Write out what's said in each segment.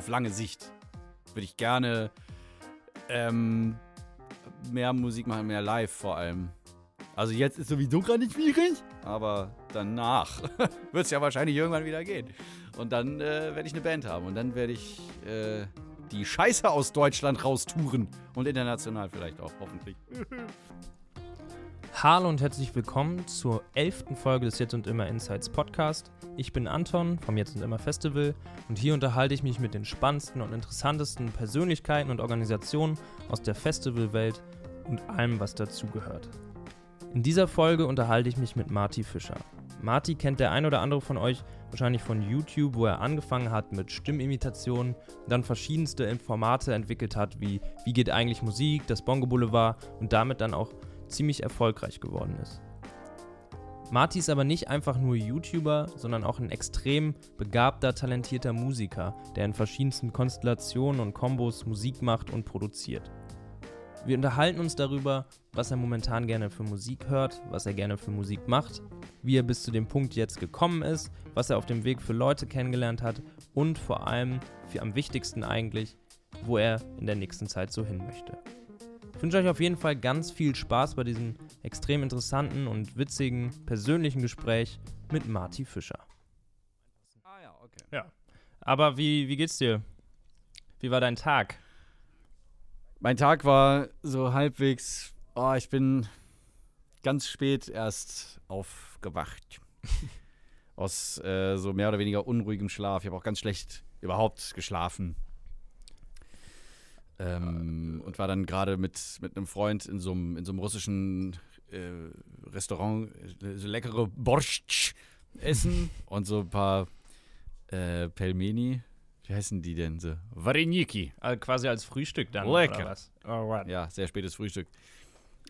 auf lange Sicht würde ich gerne ähm, mehr Musik machen, mehr live vor allem. Also jetzt ist sowieso gerade nicht schwierig, aber danach wird es ja wahrscheinlich irgendwann wieder gehen. Und dann äh, werde ich eine Band haben und dann werde ich äh, die Scheiße aus Deutschland raustouren und international vielleicht auch, hoffentlich. Hallo und herzlich willkommen zur elften Folge des Jetzt und Immer Insights Podcast. Ich bin Anton vom Jetzt und Immer Festival und hier unterhalte ich mich mit den spannendsten und interessantesten Persönlichkeiten und Organisationen aus der Festivalwelt und allem, was dazugehört. In dieser Folge unterhalte ich mich mit Marty Fischer. Marty kennt der ein oder andere von euch wahrscheinlich von YouTube, wo er angefangen hat mit Stimmimitationen, dann verschiedenste Formate entwickelt hat, wie Wie geht eigentlich Musik, das Bongo Boulevard und damit dann auch ziemlich erfolgreich geworden ist. Marty ist aber nicht einfach nur YouTuber, sondern auch ein extrem begabter, talentierter Musiker, der in verschiedensten Konstellationen und Kombos Musik macht und produziert. Wir unterhalten uns darüber, was er momentan gerne für Musik hört, was er gerne für Musik macht, wie er bis zu dem Punkt jetzt gekommen ist, was er auf dem Weg für Leute kennengelernt hat und vor allem, für am wichtigsten eigentlich, wo er in der nächsten Zeit so hin möchte. Ich wünsche euch auf jeden Fall ganz viel Spaß bei diesem extrem interessanten und witzigen persönlichen Gespräch mit Marty Fischer. Ah ja, okay. Ja. Aber wie, wie geht's dir? Wie war dein Tag? Mein Tag war so halbwegs, oh, ich bin ganz spät erst aufgewacht. Aus äh, so mehr oder weniger unruhigem Schlaf. Ich habe auch ganz schlecht überhaupt geschlafen. Ähm, und war dann gerade mit, mit einem Freund in so einem, in so einem russischen äh, Restaurant äh, so leckere Borscht essen und so ein paar äh, Pelmeni. Wie heißen die denn so? Vareniki. Also quasi als Frühstück dann, Lecker. oder was? Alright. Ja, sehr spätes Frühstück.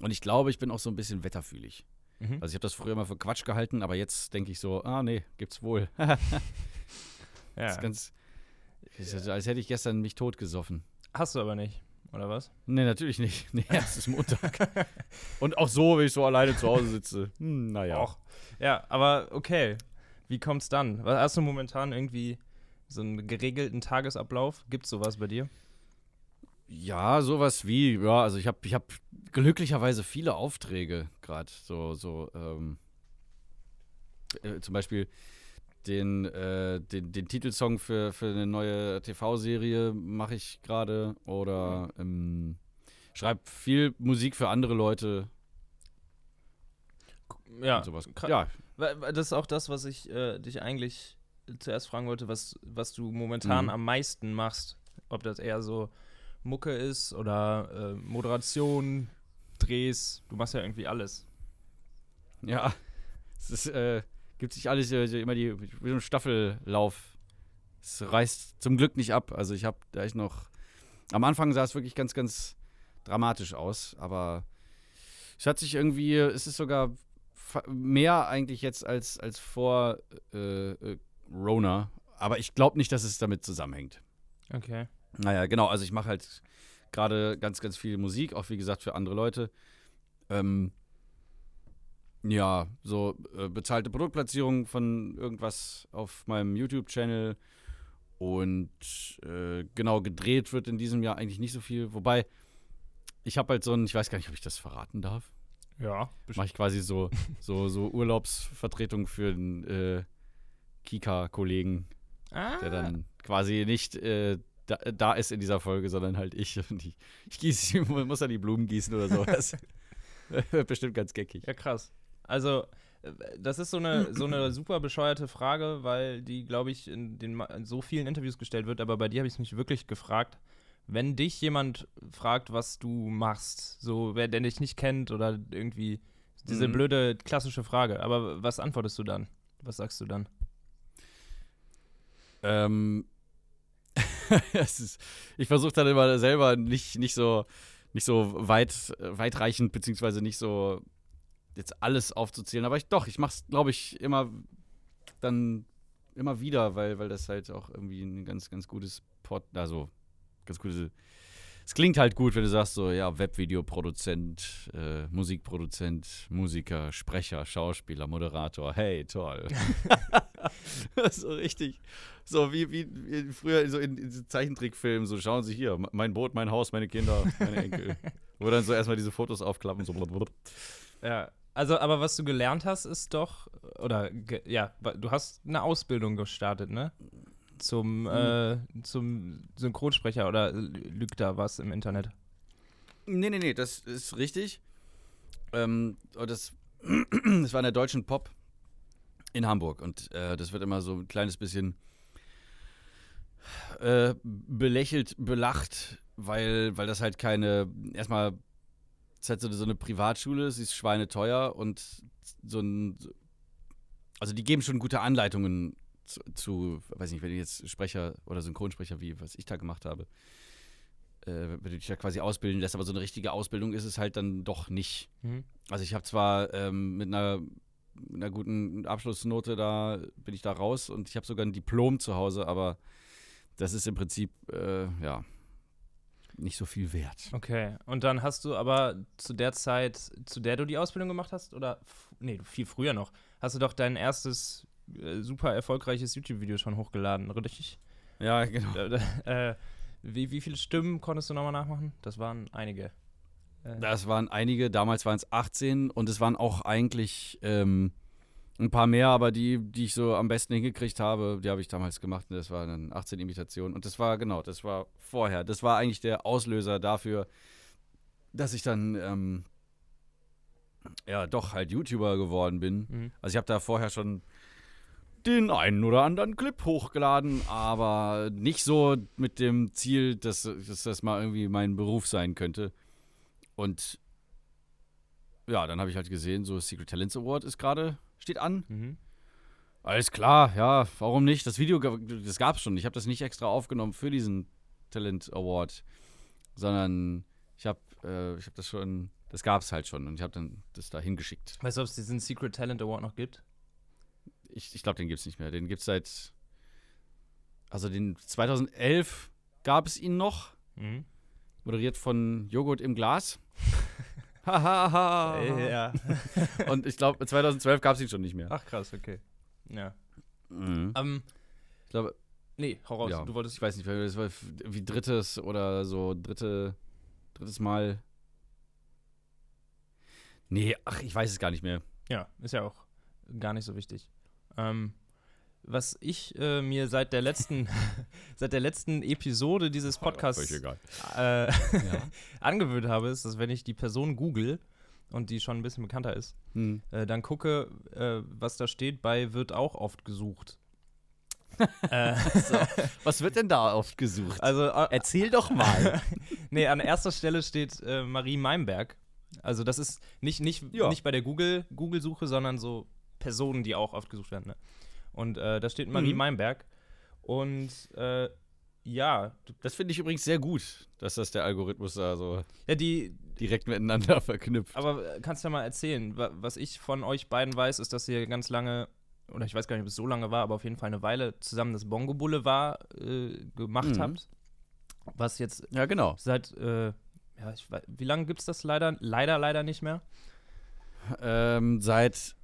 Und ich glaube, ich bin auch so ein bisschen wetterfühlig. Mhm. Also ich habe das früher immer für Quatsch gehalten, aber jetzt denke ich so, ah nee, gibt's wohl. ja. Das ist ganz, ist ja. als hätte ich gestern mich totgesoffen. Hast du aber nicht, oder was? Nee, natürlich nicht. Nee, es ist Montag. Und auch so, wenn ich so alleine zu Hause sitze. Hm, naja. Auch. Ja, aber okay. Wie kommt's dann? Hast du momentan irgendwie so einen geregelten Tagesablauf? Gibt's sowas bei dir? Ja, sowas wie, ja, also ich habe ich hab glücklicherweise viele Aufträge gerade. So, so, ähm, äh, zum Beispiel den, äh, den, den Titelsong für, für eine neue TV-Serie mache ich gerade oder ähm, schreibe viel Musik für andere Leute Ja, Ja, Das ist auch das, was ich äh, dich eigentlich zuerst fragen wollte, was, was du momentan Mhm. am meisten machst. Ob das eher so Mucke ist oder äh, Moderation, Drehs. Du machst ja irgendwie alles. ja. Es ist, äh, gibt sich alles äh, immer die, wie so ein Staffellauf. Es reißt zum Glück nicht ab. Also ich habe, da ich noch, am Anfang sah es wirklich ganz, ganz dramatisch aus, aber es hat sich irgendwie, es ist sogar mehr eigentlich jetzt als, als vor äh, äh, Rona. Aber ich glaube nicht, dass es damit zusammenhängt. Okay. Naja, genau, also ich mache halt gerade ganz, ganz viel Musik, auch wie gesagt für andere Leute. Ähm, ja, so äh, bezahlte Produktplatzierung von irgendwas auf meinem YouTube-Channel. Und äh, genau, gedreht wird in diesem Jahr eigentlich nicht so viel. Wobei, ich habe halt so ein, ich weiß gar nicht, ob ich das verraten darf. Ja. Mache ich quasi so, so, so Urlaubsvertretung für einen äh, Kika-Kollegen, Ah, der dann quasi nicht äh, da, da ist in dieser Folge, sondern halt ich. Und ich, ich gieße, muss dann die Blumen gießen oder sowas. Bestimmt ganz geckig. Ja, krass. Also, äh, das ist so eine, so eine super bescheuerte Frage, weil die, glaube ich, in, den, in so vielen Interviews gestellt wird, aber bei dir habe ich es mich wirklich gefragt. Wenn dich jemand fragt, was du machst, so wer der dich nicht kennt oder irgendwie diese Mhm. blöde klassische Frage, aber was antwortest du dann? Was sagst du dann? Ähm, ist, ich versuche dann immer selber nicht, nicht so, nicht so weit, äh, weitreichend, beziehungsweise nicht so jetzt alles aufzuzählen. Aber ich doch, ich mache es, glaube ich, immer dann immer wieder, weil, weil das halt auch irgendwie ein ganz, ganz gutes Port, also ganz gute es klingt halt gut, wenn du sagst so, ja, Webvideoproduzent, äh, Musikproduzent, Musiker, Sprecher, Schauspieler, Moderator. Hey, toll. so richtig. So wie, wie, früher so in, in Zeichentrickfilmen, so schauen Sie hier, mein Boot, mein Haus, meine Kinder, meine Enkel. Wo dann so erstmal diese Fotos aufklappen, so. Ja. Also, aber was du gelernt hast, ist doch, oder ja, du hast eine Ausbildung gestartet, ne? Zum, äh, zum Synchronsprecher oder lügt da was im Internet? Nee, nee, nee, das ist richtig. Ähm, das, das war in der Deutschen Pop in Hamburg. Und äh, das wird immer so ein kleines bisschen äh, belächelt, belacht, weil, weil das halt keine, erstmal, ist halt so, so eine Privatschule, sie ist schweineteuer und so ein, also die geben schon gute Anleitungen zu, zu weiß nicht, wenn du jetzt Sprecher oder Synchronsprecher, wie was ich da gemacht habe, äh, wenn du dich da quasi ausbilden lässt, aber so eine richtige Ausbildung ist es halt dann doch nicht. Mhm. Also ich habe zwar ähm, mit einer, mit einer guten Abschlussnote da bin ich da raus und ich habe sogar ein Diplom zu Hause, aber das ist im Prinzip äh, ja nicht so viel wert. Okay. Und dann hast du aber zu der Zeit, zu der du die Ausbildung gemacht hast, oder nee, viel früher noch, hast du doch dein erstes äh, super erfolgreiches YouTube-Video schon hochgeladen, richtig? Ja, genau. Da- äh, wie, wie viele Stimmen konntest du nochmal nachmachen? Das waren einige. Äh, Das waren einige, damals waren es 18 und es waren auch eigentlich ähm, ein paar mehr, aber die, die ich so am besten hingekriegt habe, die habe ich damals gemacht und das waren dann 18 Imitationen und das war genau, das war vorher. Das war eigentlich der Auslöser dafür, dass ich dann ähm, ja doch halt YouTuber geworden bin. mhm. Also ich habe da vorher schon den einen oder anderen Clip hochgeladen, aber nicht so mit dem Ziel, dass, dass das mal irgendwie mein Beruf sein könnte. Und ja, dann habe ich halt gesehen, so Secret Talents Award ist gerade, steht an. Mhm. Alles klar, ja, warum nicht? Das Video, das gab es schon. Ich habe das nicht extra aufgenommen für diesen Talent Award, sondern ich habe äh, ich hab das schon, das gab es halt schon und ich habe dann das da hingeschickt. Weißt du, ob es diesen Secret Talent Award noch gibt? Ich, ich glaube, den gibt es nicht mehr. Den gibt es seit. Also den 2011 gab es ihn noch, Mhm. moderiert von Joghurt im Glas. Hahaha. Ja. Und ich glaube, 2012 gab es ihn schon nicht mehr. Ach krass, okay. Ja. Mhm. Ähm, Ich glaube, nee, hau raus. ja, Du wolltest. ich weiß nicht, das war wie drittes oder so dritte, drittes Mal. Nee, ach, ich weiß es gar nicht mehr. Ja, ist ja auch gar nicht so wichtig. Ähm, was ich äh, mir seit der letzten, seit der letzten Episode dieses Podcasts äh, Ja. angewöhnt habe, ist, dass wenn ich die Person google und die schon ein bisschen bekannter ist, Hm. äh, dann gucke, äh, was da steht bei wird auch oft gesucht. äh, So. Was wird denn da oft gesucht? also äh, Erzähl doch mal. nee, an erster Stelle steht Marie Meimberg. Also das ist nicht, nicht, Ja. nicht bei der Google- Google-Suche, sondern so Personen, die auch oft gesucht werden. Ne? Und äh, da steht Marie Mhm. Meimberg. Und äh, ja, Das finde ich übrigens sehr gut, dass das der Algorithmus da so ja, die, direkt miteinander verknüpft. aber äh, kannst du ja mal erzählen, wa- was ich von euch beiden weiß, ist, dass ihr ganz lange, oder ich weiß gar nicht, ob es so lange war, aber auf jeden Fall eine Weile zusammen das Bongo Boulevard äh, gemacht Mhm. habt. Was jetzt ja, genau. seit, äh, ja, ich weiß, wie lange gibt es das leider? Leider, leider nicht mehr. Ähm, seit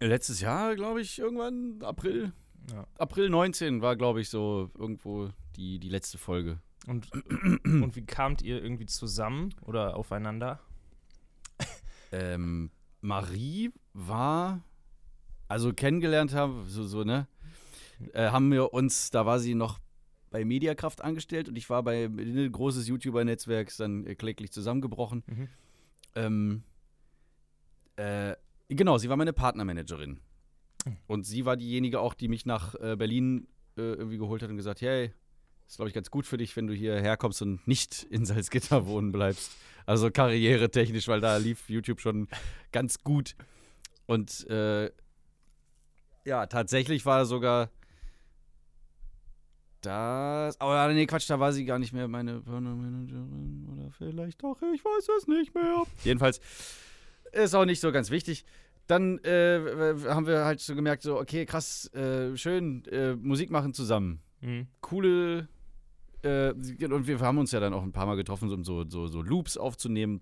letztes Jahr, glaube ich, irgendwann, April. Ja. April 19 war, glaube ich, so irgendwo die, die letzte Folge. Und, und wie kamt ihr irgendwie zusammen oder aufeinander? Ähm, Marie war, also kennengelernt haben, so, so ne, äh, haben wir uns, da war sie noch bei Mediakraft angestellt und ich war bei ein großes YouTuber-Netzwerk, dann äh, kläglich zusammengebrochen. Mhm. Ähm, äh, genau, sie war meine Partnermanagerin. Mhm. Und sie war diejenige auch, die mich nach äh, Berlin äh, irgendwie geholt hat und gesagt, hey, ist glaube ich ganz gut für dich, wenn du hierher kommst und nicht in Salzgitter wohnen bleibst. Also karrieretechnisch, weil da lief YouTube schon ganz gut. Und äh, ja, tatsächlich war sogar das. Aber nee, Quatsch, da war sie gar nicht mehr meine Partnermanagerin. Oder vielleicht doch, ich weiß es nicht mehr. Jedenfalls ist auch nicht so ganz wichtig. Dann äh, haben wir halt so gemerkt, so, okay, krass, äh, schön, äh, Musik machen zusammen. Mhm. Coole äh, und wir haben uns ja dann auch ein paar Mal getroffen, um so, so, so Loops aufzunehmen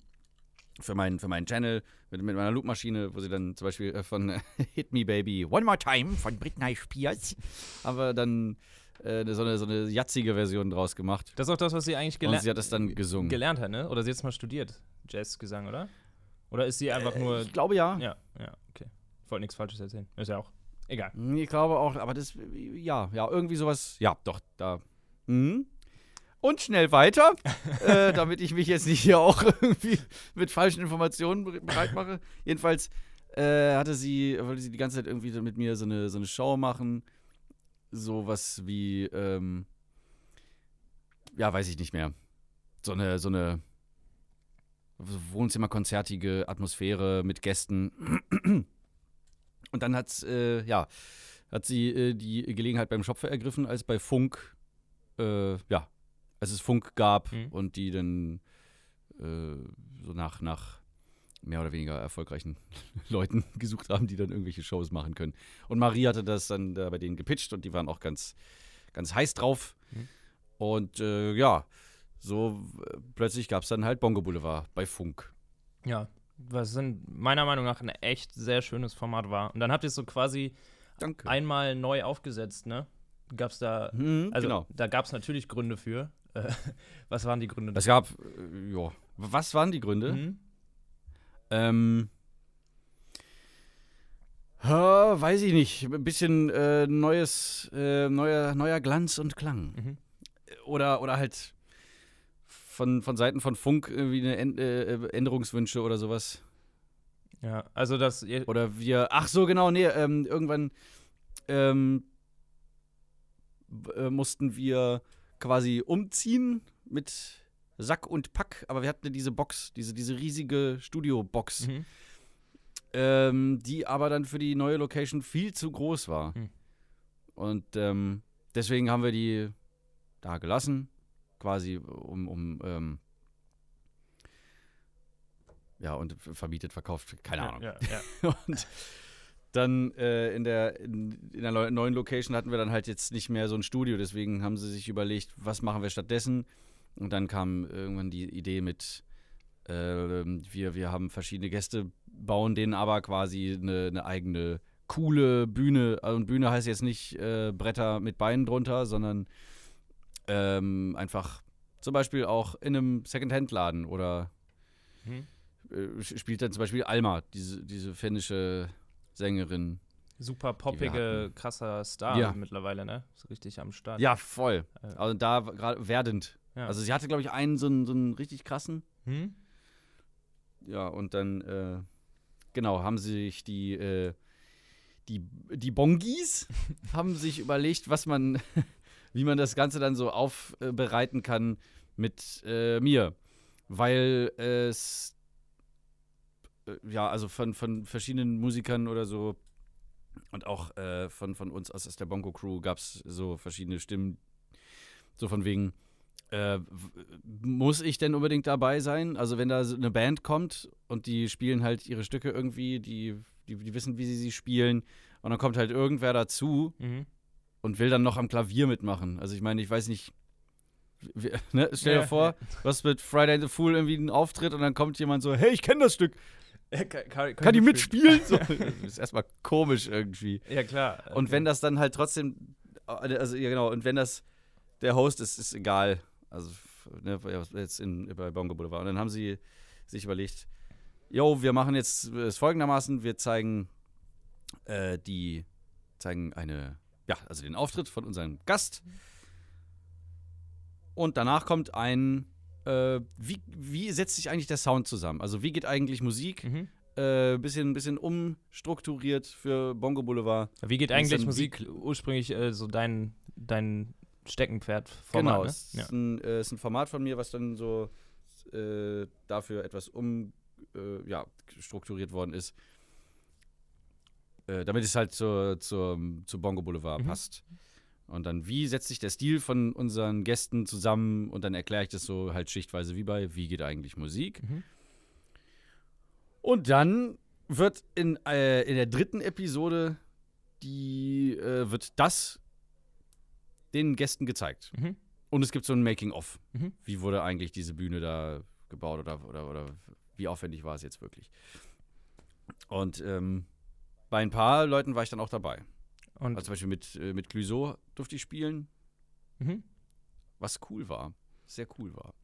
für, mein, für meinen Channel mit, mit meiner Loopmaschine, wo sie dann zum Beispiel äh, von äh, Hit Me Baby One More Time von Britney Spears haben wir dann äh, so eine, so eine jatzige Version draus gemacht. Das ist auch das, was sie eigentlich Und geler sie hat das dann gesungen. gelernt hat, ne? Oder sie hat es mal studiert, Jazzgesang, oder? Oder ist sie einfach nur. ich glaube ja. Ja, ja, okay. Ich wollte nichts Falsches erzählen. Ist ja auch. Egal. Ich glaube auch, aber das, ja, ja, irgendwie sowas, ja, doch, da. Mhm. Und schnell weiter, äh, damit ich mich jetzt nicht hier auch irgendwie mit falschen Informationen ber- bereit mache. Jedenfalls äh, hatte sie, wollte sie die ganze Zeit irgendwie mit mir so eine, so eine Show machen. Sowas wie, ähm, ja, weiß ich nicht mehr. So eine, so eine Wohnzimmerkonzertige Atmosphäre mit Gästen. Und dann hat, äh, ja, hat sie äh, die Gelegenheit beim Schopfer ergriffen, als bei Funk, äh, ja, als es Funk gab Mhm. und die dann äh, so nach, nach mehr oder weniger erfolgreichen Leuten gesucht haben, die dann irgendwelche Shows machen können. Und Marie hatte das dann da bei denen gepitcht und die waren auch ganz, ganz heiß drauf. Mhm. Und äh, ja, so äh, plötzlich gab es dann halt Bongo Boulevard bei Funk. Ja. Was sind meiner Meinung nach ein echt sehr schönes Format war. Und dann habt ihr es so quasi Danke. einmal neu aufgesetzt, ne? Gab's da. Mhm, Also, genau. da gab es natürlich Gründe für. Äh, was waren die Gründe? Es gab, äh, ja, was waren die Gründe? Mhm. Ähm. Ha, weiß ich nicht. Ein bisschen äh, neues, äh, neuer, neuer Glanz und Klang. Mhm. Oder, oder halt von, von Seiten von Funk irgendwie eine Änd äh, Änderungswünsche oder sowas. Ja, also das. Oder wir, ach so, genau, nee, ähm, irgendwann ähm, äh, mussten wir quasi umziehen mit Sack und Pack, aber wir hatten diese Box, diese, diese riesige Studio-Box, Mhm. ähm, die aber dann für die neue Location viel zu groß war. Hm. Und ähm, deswegen haben wir die da gelassen, quasi um, um ähm, ja, und vermietet, verkauft, keine Ahnung. Ja, ja. Und dann äh, in, der, in, in der neu- neuen Location hatten wir dann halt jetzt nicht mehr so ein Studio, deswegen haben sie sich überlegt, was machen wir stattdessen. Und dann kam irgendwann die Idee mit, äh, wir, wir haben verschiedene Gäste, bauen denen aber quasi eine, eine eigene coole Bühne. Also, Und Bühne heißt jetzt nicht äh, Bretter mit Beinen drunter, sondern ähm, einfach zum Beispiel auch in einem Secondhand-Laden oder Mhm. äh, spielt dann zum Beispiel Alma, diese, diese finnische Sängerin. Super poppige, krasser Star Ja. mittlerweile, ne? So richtig am Start. Ja, voll. Also da gerade werdend. ja. Also sie hatte, glaube ich, einen so einen, so einen richtig krassen. hm? Ja, und dann, äh, genau, haben sich die, äh, die, die Bongis haben sich überlegt, was man, wie man das Ganze dann so aufbereiten kann mit äh, mir. Weil es, äh, ja, also von, von verschiedenen Musikern oder so und auch äh, von, von uns aus, aus der Bongo-Crew gab es so verschiedene Stimmen, so von wegen, äh, muss ich denn unbedingt dabei sein? Also wenn da so eine Band kommt und die spielen halt ihre Stücke irgendwie, die, die, die wissen, wie sie sie spielen und dann kommt halt irgendwer dazu Mhm. Und will dann noch am Klavier mitmachen. Also ich meine, ich weiß nicht, wie, ne? stell dir Ja, vor, du hast mit Friday the Fool irgendwie einen Auftritt und dann kommt jemand so, hey, ich kenne das Stück, kann, kann, kann die mitspielen? So, das ist erstmal komisch irgendwie. Ja, klar. Und wenn das dann halt trotzdem, also ja genau, und wenn das der Host ist, ist egal. Also ne, jetzt in, bei Bongo Boulevard. Und dann haben sie sich überlegt, jo, wir machen jetzt es folgendermaßen, wir zeigen äh, die, zeigen eine, ja, also den Auftritt von unserem Gast. Und danach kommt ein, äh, wie, wie setzt sich eigentlich der Sound zusammen? Also wie geht eigentlich Musik? Mhm. Äh, bisschen, bisschen umstrukturiert für Bongo Boulevard. Wie geht eigentlich Musik ursprünglich äh, so dein, dein Steckenpferd genau, ne? ist, ein, äh, ist ein Format von mir, was dann so äh, dafür etwas um, äh, ja, strukturiert worden ist. Äh, damit es halt zur, zur, zu Bongo Boulevard Mhm. passt. Und dann, wie setzt sich der Stil von unseren Gästen zusammen? Und dann erkläre ich das so halt schichtweise wie bei Wie geht eigentlich Musik? Mhm. Und dann wird in, äh, in der dritten Episode die, äh, wird das den Gästen gezeigt. Mhm. und es gibt so ein Making-of. Mhm. Wie wurde eigentlich diese Bühne da gebaut oder, oder, oder wie aufwendig war es jetzt wirklich? Und ähm, bei ein paar Leuten war ich dann auch dabei. Und Also zum Beispiel mit, äh, mit Clouseau durfte ich spielen, mhm. was cool war. Sehr cool war.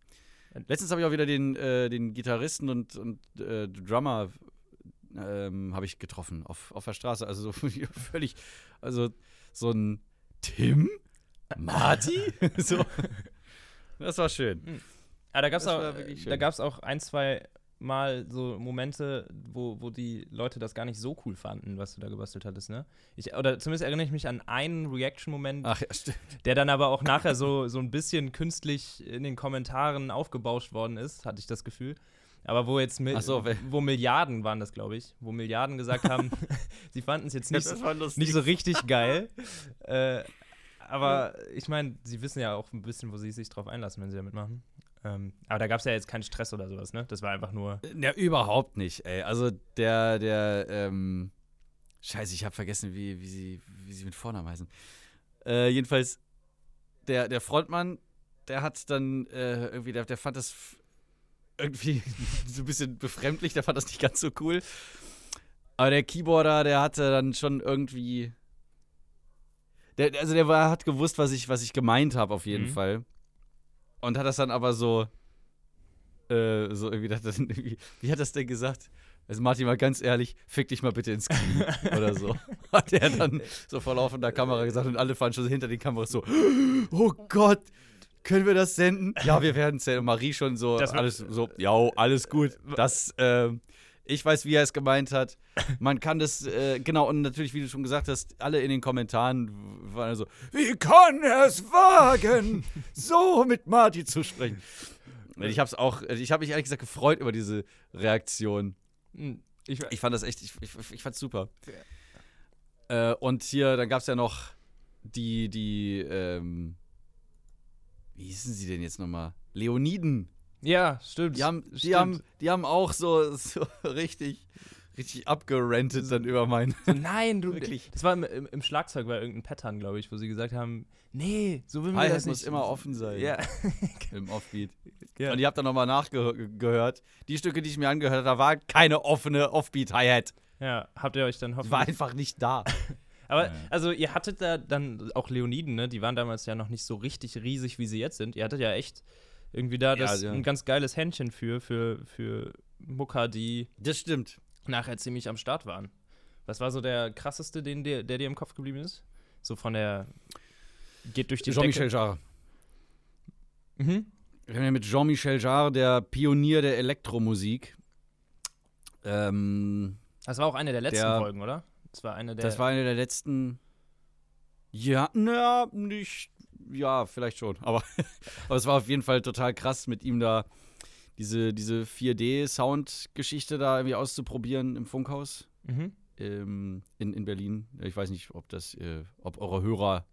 Äh, Letztens habe ich auch wieder den, äh, den Gitarristen und, und äh, Drummer ähm, habe ich getroffen auf, auf der Straße. Also so völlig, also so ein Tim? Marty? so. Das war schön. Ah, da gab es auch, da gab's auch ein, zwei Mal so Momente, wo, wo die Leute das gar nicht so cool fanden, was du da gebastelt hattest, ne? Ich, oder zumindest erinnere ich mich an einen Reaction-Moment, Ach ja, stimmt. der dann aber auch nachher so, so ein bisschen künstlich in den Kommentaren aufgebauscht worden ist, hatte ich das Gefühl. Aber wo jetzt Ach so, wo Milliarden waren das, glaube ich, wo Milliarden gesagt haben, sie fanden es jetzt nicht, nicht so richtig geil. äh, aber ich meine, sie wissen ja auch ein bisschen, wo sie sich drauf einlassen, wenn sie da mitmachen. Ähm, aber da gab es ja jetzt keinen Stress oder sowas, ne? Das war einfach nur. Ja, überhaupt nicht, ey. Also der, der, ähm, Scheiße, ich habe vergessen, wie, wie, sie, wie sie mit Vornamen heißen. Äh, jedenfalls, der, der Frontmann, der hat dann äh, irgendwie, der, der fand das irgendwie so ein bisschen befremdlich, der fand das nicht ganz so cool. Aber der Keyboarder, der hatte dann schon irgendwie. Der, also der war, hat gewusst, was ich, was ich gemeint habe, auf jeden Mhm. Fall. Und hat das dann aber so. Äh, so irgendwie, hat das irgendwie. Wie hat das denn gesagt? Also Martin, mal ganz ehrlich, fick dich mal bitte ins Knie oder so. Hat er dann so vor laufender Kamera gesagt und alle fahren schon hinter den Kameras so, oh Gott, können wir das senden? Ja, wir werden es senden. Und Marie schon so, Das alles so, ja, alles gut. Das, ähm, ich weiß, wie er es gemeint hat. Man kann das, äh, genau, und natürlich, wie du schon gesagt hast, alle in den Kommentaren waren so, wie kann er es wagen, so mit Marty zu sprechen? Ich hab's auch, ich habe mich ehrlich gesagt gefreut über diese Reaktion. Hm, Ich, Ich fand das echt, ich, ich, ich fand's super. Äh, und hier, dann gab's ja noch die, die, ähm, wie hießen sie denn jetzt nochmal? Leoniden. Ja, stimmt. Die haben, die stimmt. haben, die haben auch so, so richtig, richtig abgerantet dann über mein. So, nein, du. Wirklich. Das war im, im, im Schlagzeug bei irgendeinem Pattern, glaube ich, wo sie gesagt haben: Nee, so will man das muss nicht. immer offen sein. Ja. Im Offbeat. Ja. Und ich habe dann nochmal nachgehört. Die Stücke, die ich mir angehört habe, da war keine offene Offbeat-Hi-Hat. ja, habt ihr euch dann hoffentlich. war einfach nicht da. Aber, Ja. also, ihr hattet da dann auch Leoniden, ne? Die waren damals ja noch nicht so richtig riesig, wie sie jetzt sind. Ihr hattet ja echt irgendwie da das, ja. ein ganz geiles Händchen für, für, für Mucker, die Das stimmt. nachher ziemlich am Start waren. Was war so der krasseste, den, der, der dir im Kopf geblieben ist? So von der. Geht durch die Jean-Michel. Jarre. Mhm. Wir haben ja mit Jean-Michel Jarre, der Pionier der Elektromusik. Ähm, Das war auch eine der letzten Der- Folgen, oder? Das war eine der. das war eine der letzten. Ja, na, nicht. Ja, vielleicht schon. Aber, aber es war auf jeden Fall total krass, mit ihm da diese, diese 4D-Sound-Geschichte da irgendwie auszuprobieren im Funkhaus Mhm. ähm, in, in Berlin. Ich weiß nicht, ob das, äh, ob eure Hörer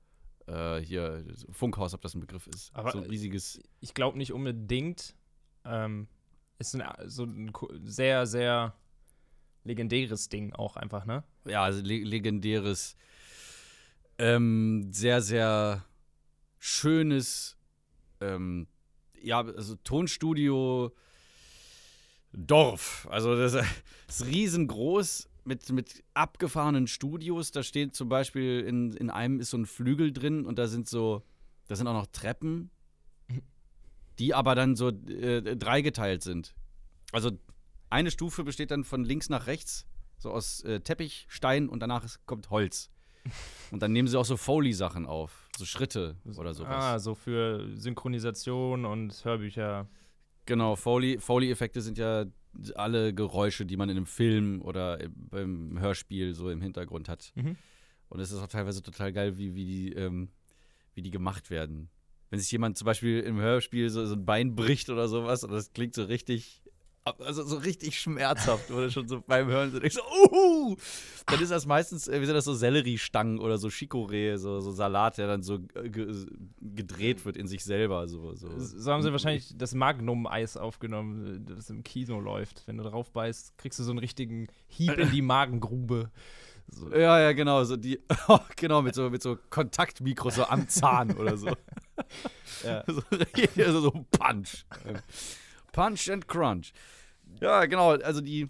äh, hier, Funkhaus, ob das ein Begriff ist. Aber, so ein riesiges. Ich glaube nicht unbedingt. Ähm, ist ein, so ein sehr, sehr legendäres Ding auch einfach, ne? ja, also le legendäres, ähm, sehr, sehr schönes, ähm, ja, also Tonstudio Dorf. Also das ist riesengroß mit, mit abgefahrenen Studios. Da steht zum Beispiel in, in einem ist so ein Flügel drin und da sind so, da sind auch noch Treppen, die aber dann so äh, dreigeteilt sind. Also eine Stufe besteht dann von links nach rechts, so aus äh, Teppich, Stein und danach kommt Holz. Und dann nehmen sie auch so Foley-Sachen auf, so Schritte oder sowas. Ah, so für Synchronisation und Hörbücher. Genau, Foley- Foley-Effekte sind ja alle Geräusche, die man in einem Film oder im- beim Hörspiel so im Hintergrund hat. Mhm. Und es ist auch teilweise total geil, wie, wie, die, ähm, wie die gemacht werden. Wenn sich jemand zum Beispiel im Hörspiel so, so ein Bein bricht oder sowas und das klingt so richtig, also so richtig schmerzhaft, oder schon so beim Hören so denkst, so, uhu! Dann ist das meistens, äh, wie sind das so Selleriestangen oder so Chicorée, so, so Salat, der dann so äh, ge gedreht wird in sich selber. So, so. So haben sie wahrscheinlich das Magnum-Eis aufgenommen, das im Kino läuft. Wenn du drauf beißt, kriegst du so einen richtigen Hieb in die Magengrube. So. Ja, ja, genau, so die, genau, mit so, mit so Kontaktmikros so am Zahn oder so. ja. so, so Punch. Punch and Crunch. Ja, genau. Also die,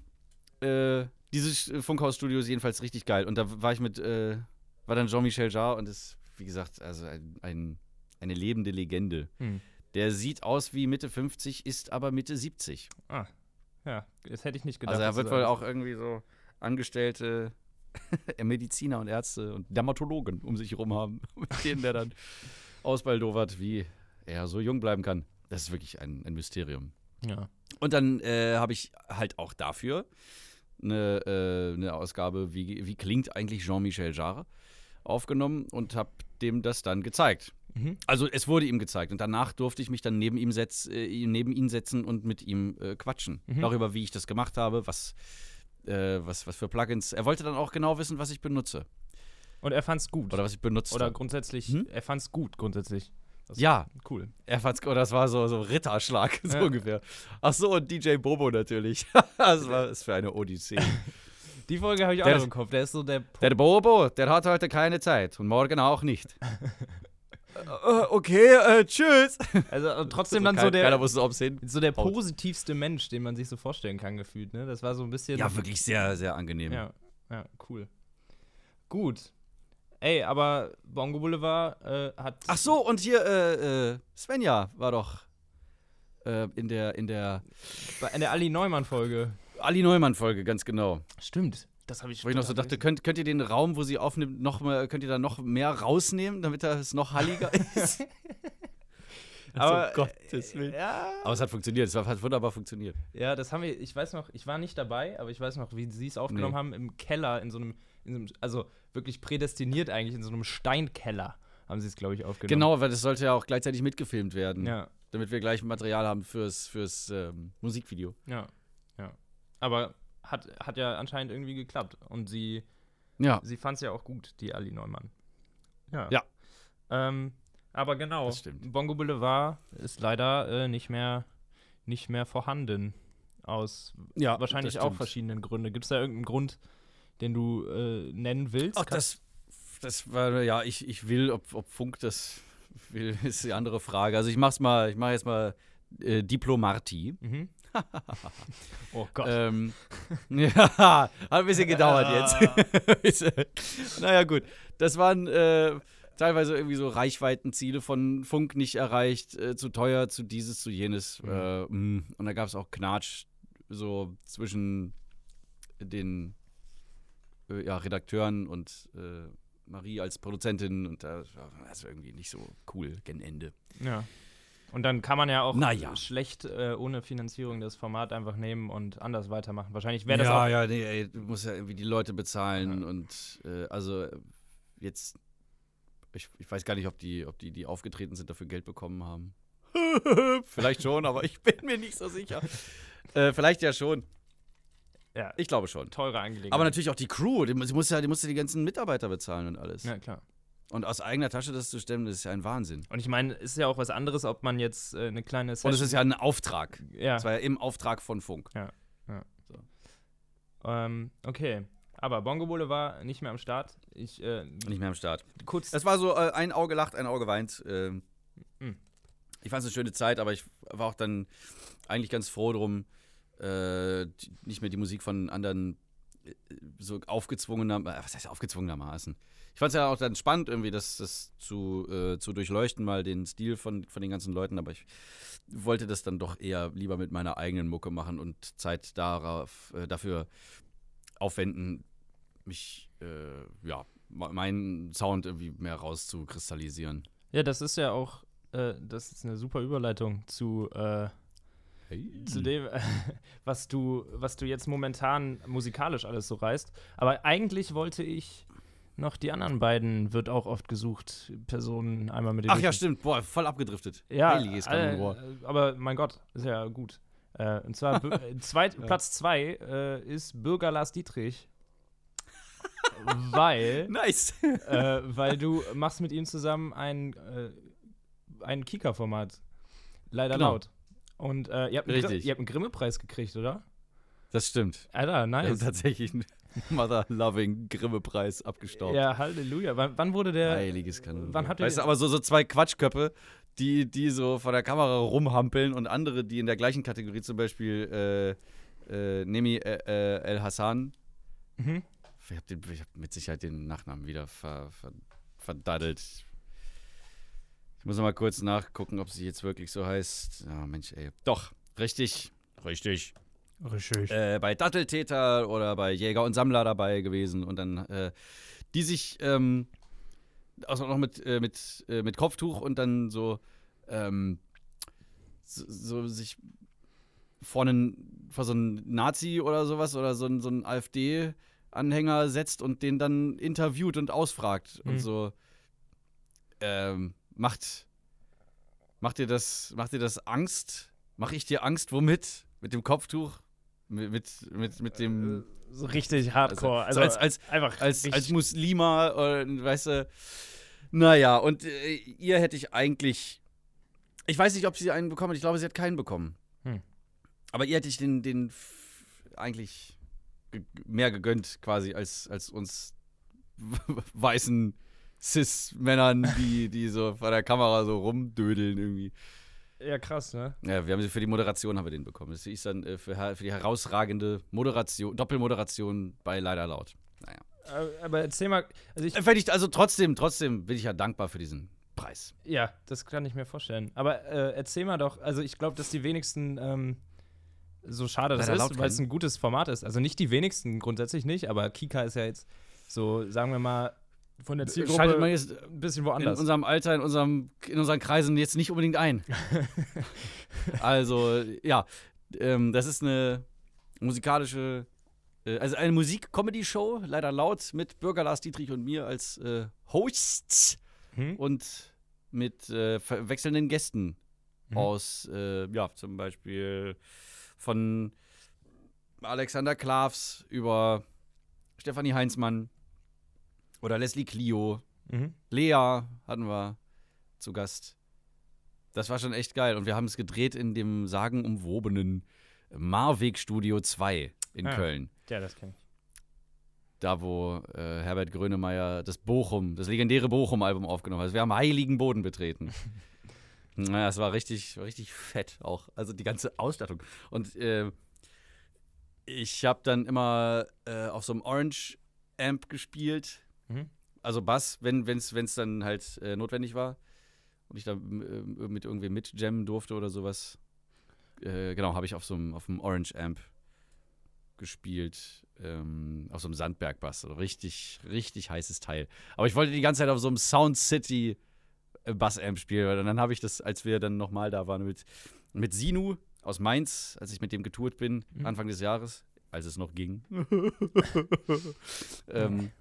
äh, dieses Funkhausstudio ist jedenfalls richtig geil. Und da war ich mit, äh, war dann Jean-Michel Jarre und ist, wie gesagt, also ein, ein eine lebende Legende. Hm. Der sieht aus wie Mitte 50, ist aber Mitte 70. Ah, ja, das hätte ich nicht gedacht. Also er wird wohl auch irgendwie so Angestellte Mediziner und Ärzte und Dermatologen um sich herum haben, mit denen der dann ausbaldowert, wie er so jung bleiben kann. Das ist wirklich ein, ein Mysterium. Ja. Und dann äh, habe ich halt auch dafür eine, äh, eine Ausgabe, wie, wie klingt eigentlich Jean-Michel Jarre, aufgenommen und habe dem das dann gezeigt. Mhm. Also es wurde ihm gezeigt und danach durfte ich mich dann neben ihm, setz, äh, neben ihn setzen und mit ihm äh, quatschen. Mhm. Darüber, wie ich das gemacht habe, was, äh, was, was für Plugins. Er wollte dann auch genau wissen, was ich benutze. Und er fand es gut. Oder was ich benutzt Oder grundsätzlich, hm? er fand es gut, grundsätzlich. Das ja, cool. Er fand's, oder das war so, so Ritterschlag, so ja. ungefähr. Ach so, und DJ Bobo natürlich. das war das für eine Odyssee. Die Folge habe ich auch der, noch im Kopf. Der ist so der. Der Bobo, der hat heute keine Zeit und morgen auch nicht. Uh, okay, uh, tschüss. Also trotzdem dann so der, keiner wusste, ob's hin. so der positivste Mensch, den man sich so vorstellen kann, gefühlt. Ne? Das war so ein bisschen. Ja, wirklich sehr, sehr angenehm. Ja, ja, cool. Gut. Ey, aber Bongo Boulevard äh, hat. Ach so, und hier äh, äh, Svenja war doch äh, in der in der in der Ali Neumann Folge. Ali Neumann Folge, ganz genau. Stimmt. Das habe ich. Wo ich noch so dachte, könnt, könnt ihr den Raum, wo sie aufnimmt, noch mal, könnt ihr da noch mehr rausnehmen, damit es noch halliger ist? Aber, um Gottes Willen. Ja. Aber es hat funktioniert, es hat wunderbar funktioniert. Ja, das haben wir, ich weiß noch, ich war nicht dabei, aber ich weiß noch, wie sie es aufgenommen nee. haben im Keller, in so, einem, in so einem, also wirklich prädestiniert eigentlich, in so einem Steinkeller haben sie es, glaube ich, aufgenommen. Genau, weil das sollte ja auch gleichzeitig mitgefilmt werden. Ja. Damit wir gleich Material haben fürs, fürs ähm, Musikvideo. Ja, ja. Aber hat, hat ja anscheinend irgendwie geklappt. Und sie, ja. sie fand es ja auch gut, die Ali Neumann. Ja. ja. Ähm, aber genau, Bongo Boulevard ist leider äh, nicht, mehr, nicht mehr vorhanden. Aus ja, wahrscheinlich auch verschiedenen Gründen. Gibt es da irgendeinen Grund, den du äh, nennen willst? Ach, das, das war, ja, ich, ich will, ob, ob Funk das will, ist die andere Frage. Also ich mach's mal, ich mache jetzt mal äh, Diplomarti. Mhm. oh Gott. Ähm, ja, hat ein bisschen gedauert jetzt. naja, gut. Das waren äh, teilweise irgendwie so Reichweitenziele von Funk nicht erreicht, äh, zu teuer, zu dieses, zu jenes. Mhm. Äh, mm. und da gab es auch Knatsch so zwischen den äh, ja, Redakteuren und äh, Marie als Produzentin und das war also irgendwie nicht so cool gen Ende. Ja. Und dann kann man ja auch naja. schlecht äh, ohne Finanzierung das Format einfach nehmen und anders weitermachen. Wahrscheinlich wäre das ja, auch. Ja, nee, ey, du musst ja irgendwie die Leute bezahlen ja. und äh, also jetzt, ich, ich weiß gar nicht, ob die, ob die, die aufgetreten sind, dafür Geld bekommen haben. vielleicht schon, aber ich bin mir nicht so sicher. äh, vielleicht ja schon. Ja. Ich glaube schon. Teure Angelegenheit. Aber natürlich auch die Crew, die, die muss ja, die muss ja die ganzen Mitarbeiter bezahlen und alles. Ja, klar. Und aus eigener Tasche das zu stemmen, das ist ja ein Wahnsinn. Und ich meine, es ist ja auch was anderes, ob man jetzt äh, eine kleine Session Und es ist ja ein Auftrag. Ja. Das war ja im Auftrag von Funk. Ja. ja. So. Ähm, okay. Aber Bongo war nicht mehr am Start. Ich, äh, nicht mehr am Start. Kurz. Das war so äh, ein Auge lacht, ein Auge weint. Mhm. Ich fand es eine schöne Zeit, aber ich war auch dann eigentlich ganz froh drum, äh, nicht mehr die Musik von anderen äh, so aufgezwungener, äh, was heißt aufgezwungenermaßen? ich fand es ja auch dann spannend, irgendwie das, das zu, äh, zu durchleuchten, mal den Stil von, von den ganzen Leuten, aber ich wollte das dann doch eher lieber mit meiner eigenen Mucke machen und Zeit darauf, äh, dafür aufwenden, mich, äh, ja, meinen Sound irgendwie mehr rauszukristallisieren. Ja, das ist ja auch, äh, das ist eine super Überleitung zu, Hey. zu dem, was du, was du jetzt momentan musikalisch alles so reißt. Aber eigentlich wollte ich noch die anderen beiden wird auch oft gesucht, Personen einmal mit dem. Ach ja, stimmt, boah, voll abgedriftet. Ja, Heiliges äh, aber mein Gott, ist ja gut. Äh, und zwar zweit, ja. Platz zwei äh, ist Bürger Lars Dietrich. weil. Nice. Äh, weil du machst mit ihm zusammen ein, äh, ein Kika-Format. Leider genau. laut. Und äh, ihr habt einen, Gr ihr habt einen Grimme-Preis gekriegt, oder? Das stimmt. Alter, Wir haben nice. tatsächlich einen Mother-Loving Grimme-Preis abgestaubt. Ja, Halleluja. Wann, wann wurde der. Heiliges Kanon. wann habt ihr weißt du, aber so, so zwei Quatschköpfe, die, die so vor der Kamera rumhampeln und andere, die in der gleichen Kategorie zum Beispiel äh, äh, Nemi äh, äh, El Hassan, Mhm. ich habe hab mit Sicherheit den Nachnamen wieder ver, ver, verdaddelt. Ich muss mal kurz nachgucken, ob sie jetzt wirklich so heißt. Ja, Mensch, ey. Doch, richtig. Richtig. Richtig. Äh, bei Datteltäter oder bei Jäger und Sammler dabei gewesen und dann äh, die sich ähm, also noch mit, äh, mit, äh, mit Kopftuch und dann so, ähm, so, so sich vor, einen, vor so einen Nazi oder sowas oder so, einen- so einen AfD-Anhänger setzt und den dann interviewt und ausfragt Mhm. und so ähm, macht macht dir das macht dir das Angst? Mach ich dir Angst womit? Mit dem Kopftuch? Mit, mit, mit, mit dem so richtig hardcore. also Also, als- als- einfach als, als Muslima, äh, weißt du. Naja, und äh, ihr hätte ich eigentlich. Ich weiß nicht, ob sie einen bekommen hat. Ich glaube, sie hat keinen bekommen. Hm. Aber ihr hätte ich den, den eigentlich ge mehr gegönnt, quasi, als, als uns weißen Cis-Männern, die, die so vor der Kamera so rumdödeln irgendwie. Ja, krass, ne? Ja, wir haben sie für die Moderation haben wir den bekommen. Das ist dann äh, für, für die herausragende Moderation, Doppelmoderation bei Leider Laut. Naja. Aber- Aber erzähl mal, also ich, Äh, ich, also trotzdem, trotzdem bin ich ja dankbar für diesen Preis. ja, das kann ich mir vorstellen. Aber äh, erzähl mal doch, also ich glaube, dass die wenigsten, ähm, so schade das ist, weil es ein gutes Format ist. Also nicht die wenigsten, grundsätzlich nicht, aber Kika ist ja jetzt so, sagen wir mal, von der Schaltet Zielgruppe man jetzt ein bisschen in woanders. unserem Alter, in, unserem, in unseren Kreisen jetzt nicht unbedingt ein. also, ja, ähm, das ist eine musikalische, äh, also eine Musik-Comedy-Show, leider laut, mit Bürger Lars Dietrich und mir als äh, Hosts Hm? und mit äh, wechselnden Gästen Mhm. aus, äh, ja, zum Beispiel von Alexander Klavs über Stefanie Heinzmann oder Leslie Clio. Mhm. Lea hatten wir zu Gast. Das war schon echt geil. Und wir haben es gedreht in dem sagenumwobenen Marweg Studio 2 in Ah. Köln. Ja, das kenne ich. Da, wo äh, Herbert Grönemeyer das Bochum, das legendäre Bochum-Album aufgenommen hat. Also wir haben heiligen Boden betreten. naja, es war richtig, war richtig fett auch. Also die ganze Ausstattung. Und äh, ich habe dann immer äh, auf so einem Orange-Amp gespielt. Mhm. Also Bass, wenn es dann halt äh, notwendig war. Und ich da äh, mit irgendwem mitjammen durfte oder sowas. Äh, genau, habe ich auf so einem auf einem Orange-Amp gespielt. Ähm, auf so einem Sandberg-Bass. Also richtig, richtig heißes Teil. Aber ich wollte die ganze Zeit auf so einem Sound City äh, Bass-Amp spielen. Und dann habe ich das, als wir dann nochmal da waren, mit, mit Sinu aus Mainz, als ich mit dem getourt bin, Mhm. Anfang des Jahres, als es noch ging. ähm,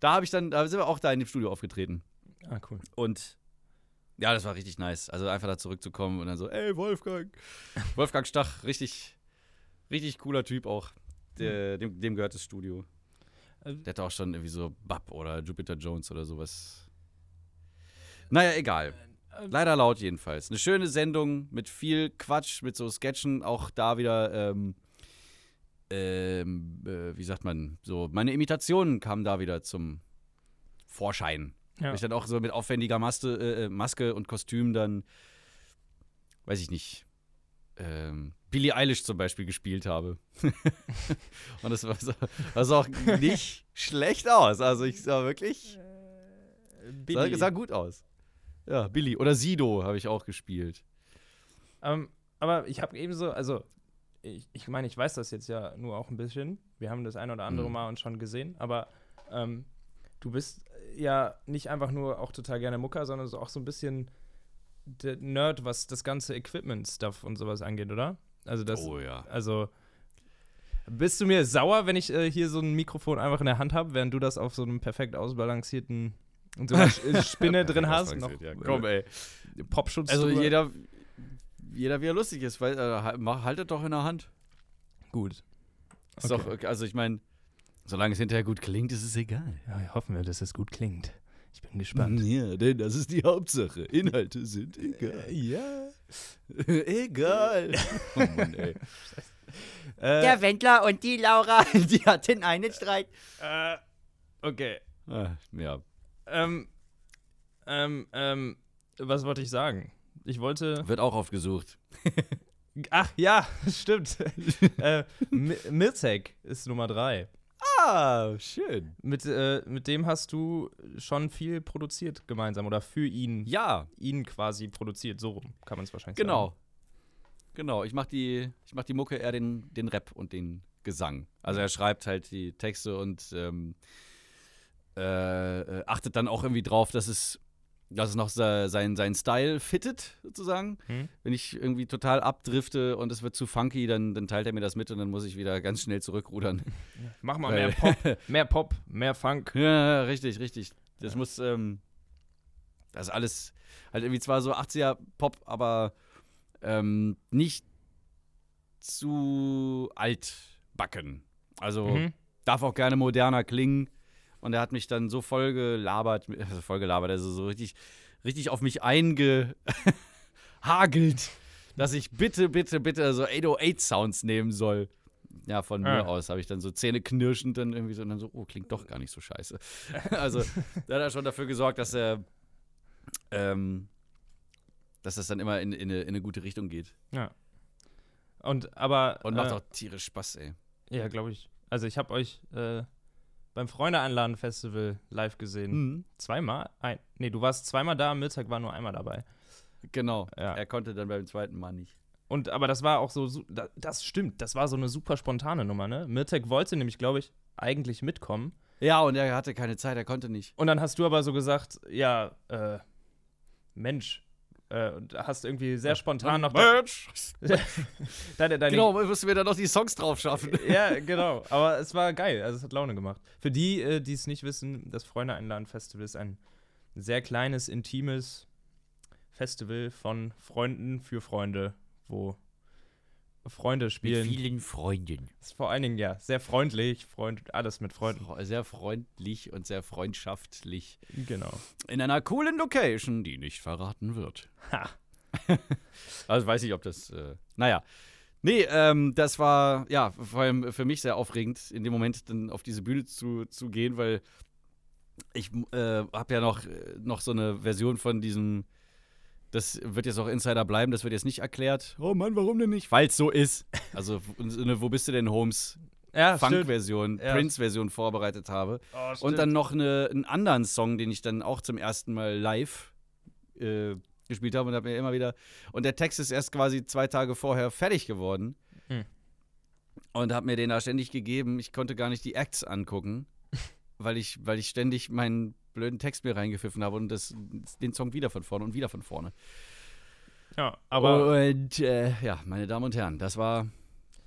da habe ich dann, da sind wir auch da in dem Studio aufgetreten. Ah, cool. Und ja, das war richtig nice. Also einfach da zurückzukommen und dann so, ey, Wolfgang. Wolfgang Stach, richtig, richtig cooler Typ auch. Der, dem, dem gehört das Studio. Äh, Der hatte auch schon irgendwie so Bub oder Jupiter Jones oder sowas. Naja, egal. Leider laut jedenfalls. Eine schöne Sendung mit viel Quatsch, mit so Sketchen. Auch da wieder, ähm, ähm, äh, wie sagt man, so, meine Imitationen kamen da wieder zum Vorschein. Ja. Ich dann auch so mit aufwendiger Maske, äh, Maske und Kostüm dann, weiß ich nicht, ähm, Billie Eilish zum Beispiel gespielt habe. und das war so, das sah auch nicht schlecht aus. Also ich sah wirklich, sah, sah gut aus. Ja, Billy. Oder Sido habe ich auch gespielt. Ähm, aber ich habe ebenso, also ich, ich meine, ich weiß das jetzt ja nur auch ein bisschen. Wir haben das ein oder andere Mhm. Mal uns schon gesehen, aber ähm, du bist ja nicht einfach nur auch total gerne Mucker, sondern so auch so ein bisschen der Nerd, was das ganze Equipment-Stuff und sowas angeht, oder? Also das, oh ja. also bist du mir sauer, wenn ich äh, hier so ein Mikrofon einfach in der Hand habe, während du das auf so einem perfekt ausbalancierten und so einer Sch- Spinne drin hast? Noch, Ja, komm, ey. Popschutz Also drüber? jeder, jeder wie er lustig ist, weil äh, halt- haltet doch in der Hand. Gut. Ist Okay. doch, also ich meine, solange es hinterher gut klingt, ist es egal. Ja, hoffen wir, dass es gut klingt. Ich bin gespannt. Ja, denn das ist die Hauptsache. Inhalte sind egal. Ja. egal. Oh Mann, ey. Äh, Der Wendler und die Laura, die hatten einen Streit. äh, okay. Äh, ja. Ähm, ähm, ähm, was wollte ich sagen? Ich wollte. Wird auch oft gesucht. Ach ja, stimmt. äh, Mi- Mirtek ist Nummer drei. Ah, schön. Mit, äh, mit dem hast du schon viel produziert gemeinsam oder für ihn, Ja, ihn quasi produziert. So rum kann man es wahrscheinlich genau. Genau, ich mach die, ich mach die Mucke eher den, den Rap und den Gesang. Also er schreibt halt die Texte und ähm, äh, äh, achtet dann auch irgendwie drauf, dass es, dass es noch se- sein, sein Style fittet, sozusagen. Hm? Wenn ich irgendwie total abdrifte und es wird zu funky, dann, dann teilt er mir das mit und dann muss ich wieder ganz schnell zurückrudern. Mach mal Weil- mehr Pop, mehr Pop, mehr Funk. Ja, richtig, richtig. Das muss, ähm, das ist alles halt irgendwie zwar so 80er Pop, aber ähm, nicht zu altbacken. Also Mhm. darf auch gerne moderner klingen. Und er hat mich dann so voll gelabert, also voll gelabert, also so richtig, richtig auf mich eingehagelt, dass ich bitte, bitte, bitte so 808-Sounds nehmen soll. Ja, von Ah. mir aus habe ich dann so Zähne knirschend dann irgendwie so und dann so, oh, klingt doch gar nicht so scheiße. also, da hat er schon dafür gesorgt, dass er, ähm, dass das dann immer in, in, eine, in eine gute Richtung geht. Ja. Und aber. Und macht äh, auch tierisch Spaß, ey. Ja, glaube ich. Also ich habe euch äh, beim Freunde einladen Festival live gesehen. Mhm. Zweimal? Ein, nee, du warst zweimal da, Mittag war nur einmal dabei. Genau. Ja. Er konnte dann beim zweiten Mal nicht. Und aber das war auch so, das stimmt, das war so eine super spontane Nummer, ne? Mirtek wollte nämlich, glaube ich, eigentlich mitkommen. Ja, und er hatte keine Zeit, er konnte nicht. Und dann hast du aber so gesagt, ja, äh, Mensch, äh, und hast irgendwie sehr spontan noch Mensch! deine, deine Genau, müssen wir dann noch die Songs drauf schaffen. Ja, genau. Aber es war geil. Also es hat Laune gemacht. Für die, äh, die es nicht wissen, das Freunde einladen Festival ist ein sehr kleines, intimes Festival von Freunden für Freunde, wo Freunde spielen. vielen Freunden. Ist vor allen Dingen ja sehr freundlich, Freund, alles mit Freunden. Sehr freundlich und sehr freundschaftlich. Genau. In einer coolen Location, die nicht verraten wird. Ha. Also weiß ich, ob das. Äh, naja. Nee, ähm, das war ja vor allem für mich sehr aufregend, in dem Moment dann auf diese Bühne zu, zu gehen, weil ich äh, habe ja noch, äh, noch so eine Version von diesem. Das wird jetzt auch Insider bleiben, das wird jetzt nicht erklärt. Oh Mann, warum denn nicht? Weil es so ist. Also, eine Wo bist du denn, Holmes? Ja. Funk-Version, Ja. Prince-Version vorbereitet habe. Oh, Und dann noch eine, einen anderen Song, den ich dann auch zum ersten Mal live äh, gespielt habe und habe mir immer wieder. Und der Text ist erst quasi zwei Tage vorher fertig geworden. Hm. Und habe mir den da ständig gegeben. Ich konnte gar nicht die Acts angucken, weil ich, weil ich ständig meinen blöden Text mir reingepfiffen habe und das, den Song wieder von vorne und wieder von vorne. Ja, aber und äh, ja, meine Damen und Herren, das war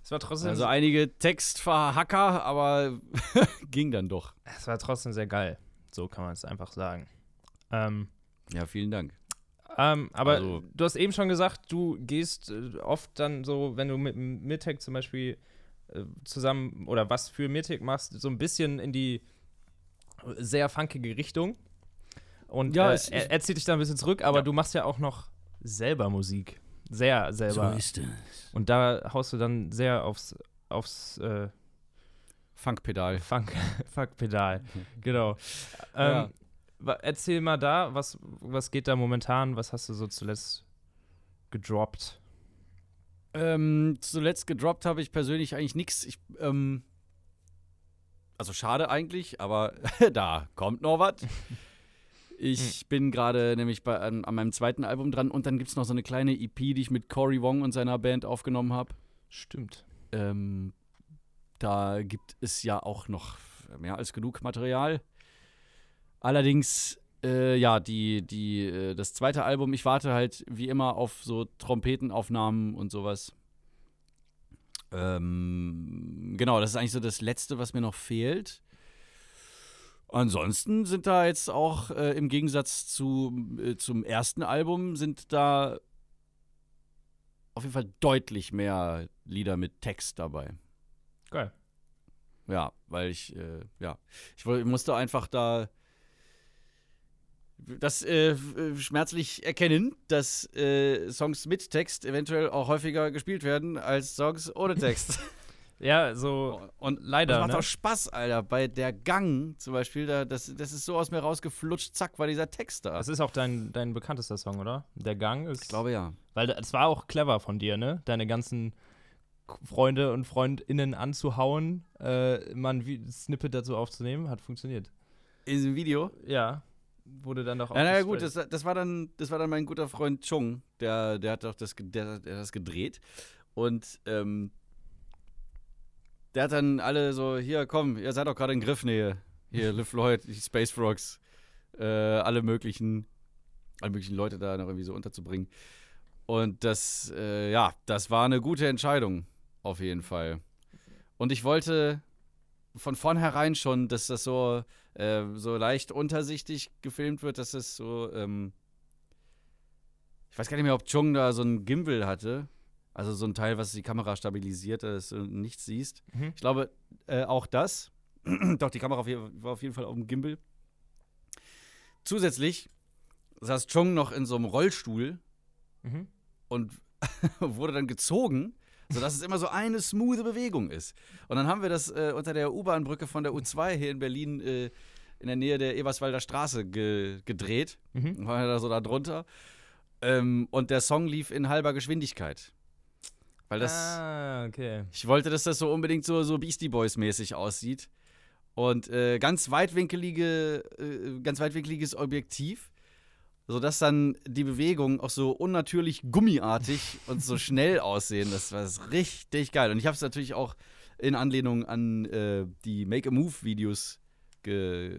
es war trotzdem, also einige Textverhacker, aber ging dann doch. es war trotzdem sehr geil. So kann man es einfach sagen. Ähm, Ja, vielen Dank. Ähm, aber Also- du hast eben schon gesagt, du gehst äh, oft dann so, wenn du mit Mirtek zum Beispiel äh, zusammen oder was für Mirtek machst, so ein bisschen in die sehr funkige Richtung. Und Ja, äh, es- er, er zieht dich da ein bisschen zurück, aber Ja. du machst ja auch noch selber Musik. Sehr selber. ist es. Und da haust du dann sehr aufs, aufs äh, Funkpedal. Funk, Funkpedal. genau. Ähm, Ja. wa- Erzähl mal da, was, was geht da momentan? Was hast du so zuletzt gedroppt? Ähm, zuletzt gedroppt habe ich persönlich eigentlich nichts. Ich, ähm, also schade eigentlich, aber da kommt noch was. Ich bin gerade nämlich bei, an, an meinem zweiten Album dran und dann gibt es noch so eine kleine EP, die ich mit Cory Wong und seiner Band aufgenommen habe. Stimmt. Ähm, da gibt es ja auch noch mehr als genug Material. Allerdings, äh, ja, die, die, äh, das zweite Album, ich warte halt wie immer auf so Trompetenaufnahmen und sowas. Ähm, genau, das ist eigentlich so das Letzte, was mir noch fehlt. Ansonsten sind da jetzt auch äh, im Gegensatz zu, äh, zum ersten Album sind da auf jeden Fall deutlich mehr Lieder mit Text dabei. Geil. Ja, weil ich, äh, ja, ich, ich musste einfach da das äh, schmerzlich erkennen, dass äh, Songs mit Text eventuell auch häufiger gespielt werden als Songs ohne Text. ja, so und leider. Das macht ne? auch Spaß, Alter. Bei der Gang zum Beispiel, da, das, das ist so aus mir rausgeflutscht, zack, war dieser Text da. Das ist auch dein, dein bekanntester Song, oder? Der Gang ist. Ich glaube ja. Weil es war auch clever von dir, ne? Deine ganzen Freunde und FreundInnen anzuhauen, äh, mal ein Snippet dazu aufzunehmen, hat funktioniert. In diesem Video? Ja. Wurde dann doch auch. Ja, naja, gut, das, das, war dann, das war dann mein guter Freund Chung, der, der hat doch das, der, der hat das gedreht. Und ähm, der hat dann alle so, hier, komm, ihr seid doch gerade in Griffnähe. Hier, Liv Lloyd, die Space Frogs, äh, alle möglichen, alle möglichen Leute da noch irgendwie so unterzubringen. Und das, äh, ja, das war eine gute Entscheidung, auf jeden Fall. Und ich wollte von vornherein schon, dass das so, äh, so leicht untersichtig gefilmt wird, dass es so, ähm, ich weiß gar nicht mehr, ob Chung da so ein Gimbal hatte. Also so ein Teil, was die Kamera stabilisiert, dass du nichts siehst. Mhm. Ich glaube, äh, auch das. Doch, die Kamera war auf jeden Fall auf dem Gimbal. Zusätzlich saß Chung noch in so einem Rollstuhl mhm. und wurde dann gezogen, sodass es immer so eine smooth Bewegung ist. Und dann haben wir das äh, unter der U-Bahn-Brücke von der U2 hier in Berlin äh, in der Nähe der Eberswalder Straße ge gedreht. Mhm. War da so da drunter. Ähm, und der Song lief in halber Geschwindigkeit. Weil das. Ah, okay. Ich wollte, dass das so unbedingt so, so Beastie Boys-mäßig aussieht. Und äh, ganz weitwinkelige, äh, ganz weitwinkeliges Objektiv, sodass dann die Bewegungen auch so unnatürlich gummiartig und so schnell aussehen. Das war richtig geil. Und ich habe es natürlich auch in Anlehnung an äh, die Make-a-Move-Videos äh,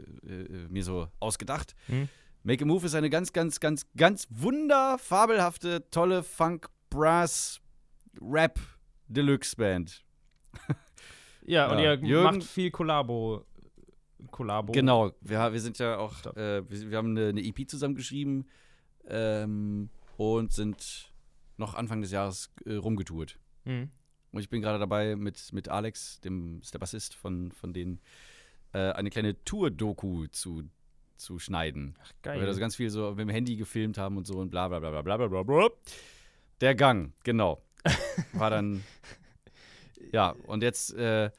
mir so ausgedacht. Mhm. Make a Move ist eine ganz, ganz, ganz, ganz wunderfabelhafte, tolle Funk, Brass, Rap Deluxe Band. ja, und ihr Jürgen, macht viel Kollabo. Kollabo. Genau, wir, wir sind ja auch, äh, wir, wir, haben eine, eine EP zusammengeschrieben ähm, und sind noch Anfang des Jahres äh, rumgetourt. Mhm. Und ich bin gerade dabei, mit, mit Alex, dem ist der Bassist von, von denen, äh, eine kleine Tour-Doku zu, zu schneiden. Ach, geil. Weil wir da so ganz viel so mit dem Handy gefilmt haben und so und bla bla bla bla bla bla bla. Der Gang, genau. War dann. ja, und jetzt, äh,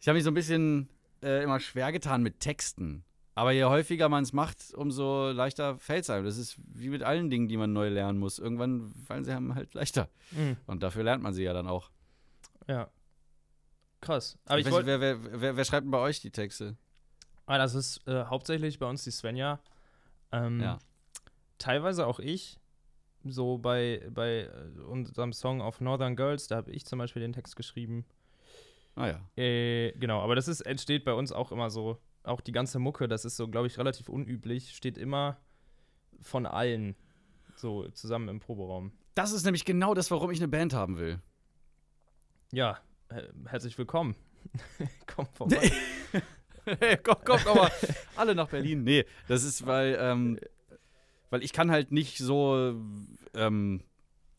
ich habe mich so ein bisschen äh, immer schwer getan mit Texten. Aber je häufiger man es macht, umso leichter fällt es einem. Das ist wie mit allen Dingen, die man neu lernen muss. Irgendwann fallen sie einem halt leichter. Mhm. Und dafür lernt man sie ja dann auch. Ja. Krass. Aber ich, ich wer, wer, wer, wer, schreibt denn bei euch die Texte? Ah, das ist äh, hauptsächlich bei uns die Svenja. Ähm, ja. Teilweise auch ich so bei, bei äh, unserem Song auf Northern Girls, da habe ich zum Beispiel den Text geschrieben. Ah ja. Äh, genau, aber das ist, entsteht bei uns auch immer so. Auch die ganze Mucke, das ist so, glaube ich, relativ unüblich, steht immer von allen so zusammen im Proberaum. Das ist nämlich genau das, warum ich eine Band haben will. Ja, herzlich willkommen. Komm vorbei. hey, kommt, kommt aber alle nach Berlin. Nee, das ist, weil ähm, weil ich kann halt nicht so, ähm,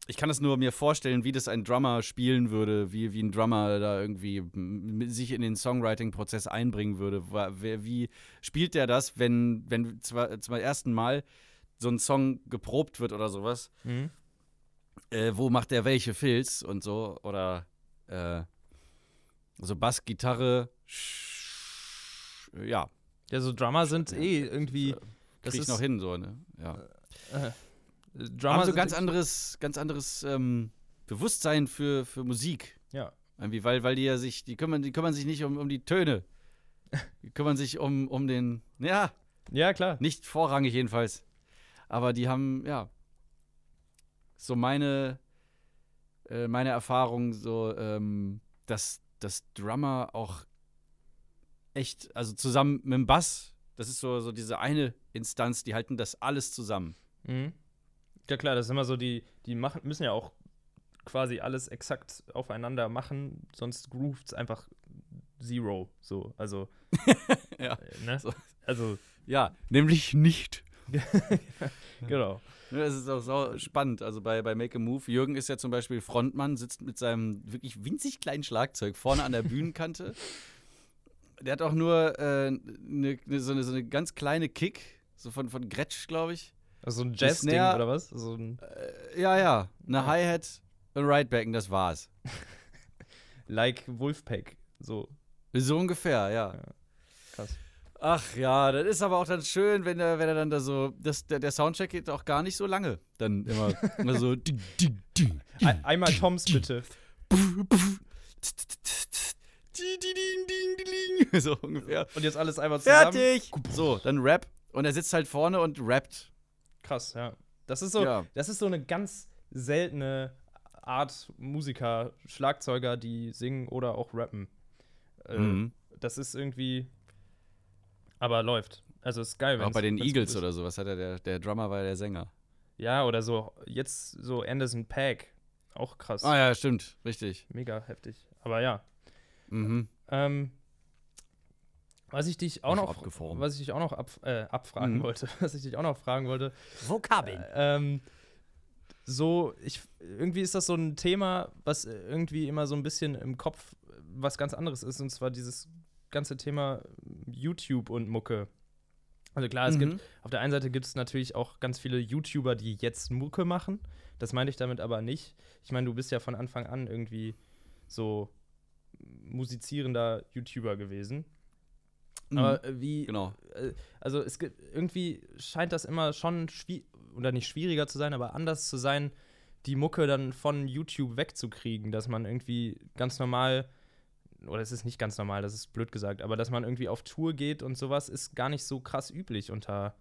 ich kann es nur mir vorstellen, wie das ein Drummer spielen würde, wie, wie ein Drummer da irgendwie sich in den Songwriting-Prozess einbringen würde. Wie spielt der das, wenn, wenn zwar zum ersten Mal so ein Song geprobt wird oder sowas? Mhm. Äh, wo macht der welche Filz und so? Oder äh, so Bass, Gitarre, ja. Ja, so Drummer sind eh irgendwie das ist noch hin, so, ne? Ja. Äh, Drummer haben so ganz anderes, ganz anderes ähm, Bewusstsein für, für Musik. Ja. Irgendwie, weil, weil die ja sich, die kümmern, die kümmern sich nicht um, um die Töne. Die kümmern sich um, um den, ja. Ja, klar. Nicht vorrangig jedenfalls. Aber die haben, ja, so meine, äh, meine Erfahrung, so, ähm, dass, dass Drummer auch echt, also zusammen mit dem Bass das ist so, so diese eine Instanz, die halten das alles zusammen. Mhm. Ja klar, das ist immer so, die, die machen, müssen ja auch quasi alles exakt aufeinander machen, sonst groovt es einfach zero. So, also. ja. Äh, ne? So. Also. Ja, nämlich nicht. genau. Das ist auch so spannend. Also bei, bei Make a Move, Jürgen ist ja zum Beispiel Frontmann, sitzt mit seinem wirklich winzig kleinen Schlagzeug vorne an der Bühnenkante der hat auch nur äh, ne, ne, so, eine, so, eine, ganz kleine Kick, so von, von Gretsch, glaube ich. Also ein Jazz-Ding oder was? So ein Äh, ja, ja, eine Ja. Hi-Hat, ein Rideback und das war's. like Wolfpack. So, So ungefähr, ja. krass. Ach ja, das ist aber auch dann schön, wenn er, wenn er dann da so, das, der, der Soundcheck geht auch gar nicht so lange. Dann immer, immer so. Ein, einmal Toms bitte. So ungefähr. Und jetzt alles einmal zusammen. Fertig! So, dann Rap. Und er sitzt halt vorne und rappt. Krass, ja. Das ist so, Ja. das ist so eine ganz seltene Art Musiker, Schlagzeuger, die singen oder auch rappen. Äh, Mhm. Das ist irgendwie. Aber läuft. Also ist geil, wenn Auch bei den Eagles oder sowas hat er, der, der Drummer war der Sänger. Ja, oder so, jetzt so Anderson Pack. Auch krass. Ah ja, stimmt, richtig. Mega heftig. Aber ja. Mhm. Ähm, was ich dich auch noch, was ich dich auch noch ab, äh, abfragen Mhm. wollte, was ich dich auch noch fragen wollte, Vokabeln. ähm, so, ich, irgendwie ist das so ein Thema, was irgendwie immer so ein bisschen im Kopf was ganz anderes ist, und zwar dieses ganze Thema YouTube und Mucke. Also klar, es Mhm. gibt, auf der einen Seite gibt es natürlich auch ganz viele YouTuber, die jetzt Mucke machen. Das meine ich damit aber nicht. Ich meine, du bist ja von Anfang an irgendwie so musizierender YouTuber gewesen. Mhm. Aber äh, wie, genau. äh, also es gibt irgendwie scheint das immer schon schwierig oder nicht schwieriger zu sein, aber anders zu sein, die Mucke dann von YouTube wegzukriegen, dass man irgendwie ganz normal oder es ist nicht ganz normal, das ist blöd gesagt, aber dass man irgendwie auf Tour geht und sowas ist gar nicht so krass üblich unter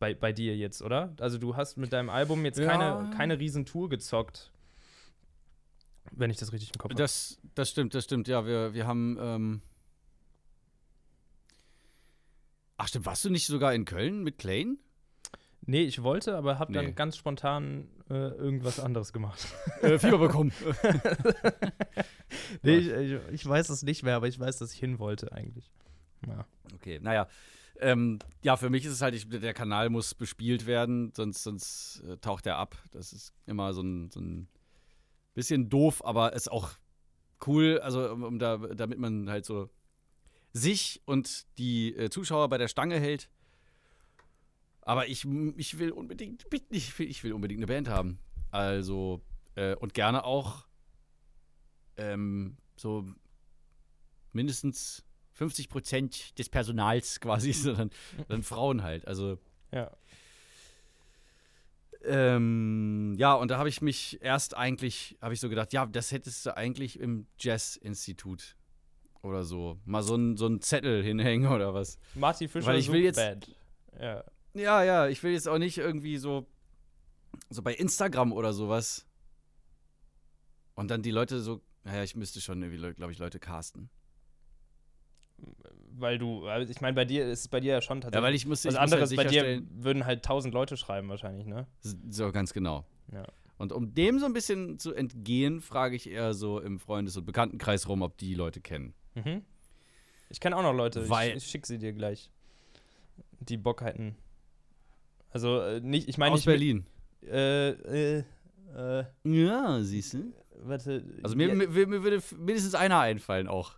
bei, bei dir jetzt, oder? Also du hast mit deinem Album jetzt Ja. keine, keine riesen Tour gezockt. Wenn ich das richtig im Kopf habe. Das, das stimmt, das stimmt. Ja, wir, wir haben. Ähm Ach, stimmt. Warst du nicht sogar in Köln mit Klein? Nee, ich wollte, aber habe Nee. dann ganz spontan äh, irgendwas anderes gemacht. äh, Fieber bekommen. Nee, ich, ich, ich weiß es nicht mehr, aber ich weiß, dass ich hin wollte eigentlich. Ja. Okay, naja. Ähm, ja, für mich ist es halt, ich, der Kanal muss bespielt werden, sonst, sonst äh, taucht er ab. Das ist immer so ein, so ein bisschen doof, aber ist auch cool, also um, um da, damit man halt so sich und die äh, Zuschauer bei der Stange hält. Aber ich, ich will unbedingt, ich will, ich will unbedingt eine Band haben. Also, äh, und gerne auch ähm, so mindestens 50 Prozent des Personals quasi, sondern dann Frauen halt. Also, ja. ähm, ja, und da habe ich mich erst eigentlich, habe ich so gedacht, ja, das hättest du eigentlich im Jazz-Institut oder so. Mal so einen so einen Zettel hinhängen oder was. Marty Fischer Weil ich will jetzt- Band. Ja. Ja, ja, ich will jetzt auch nicht irgendwie so, so bei Instagram oder sowas. Und dann die Leute so, naja, ich müsste schon irgendwie, glaube ich, Leute casten. Weil du, also ich meine, bei dir ist es bei dir ja schon Ja, tatsächlich. weil ich musste, was ich muss halt anderes bei dir würden halt tausend Leute schreiben wahrscheinlich, ne? so ganz genau. Ja. Und um dem so ein bisschen zu entgehen, frage ich eher so im Freundes- und Bekanntenkreis rum, ob die Leute kennen. Mhm. Ich kenne auch noch Leute, Weil- ich, ich schicke sie dir gleich. Die Bock hätten. Also, äh, nicht, ich meine Aus nicht. Berlin. mit- Äh, äh, äh, Ja, siehst du? warte. Also mir, ja, mir, mir würde mindestens einer einfallen auch.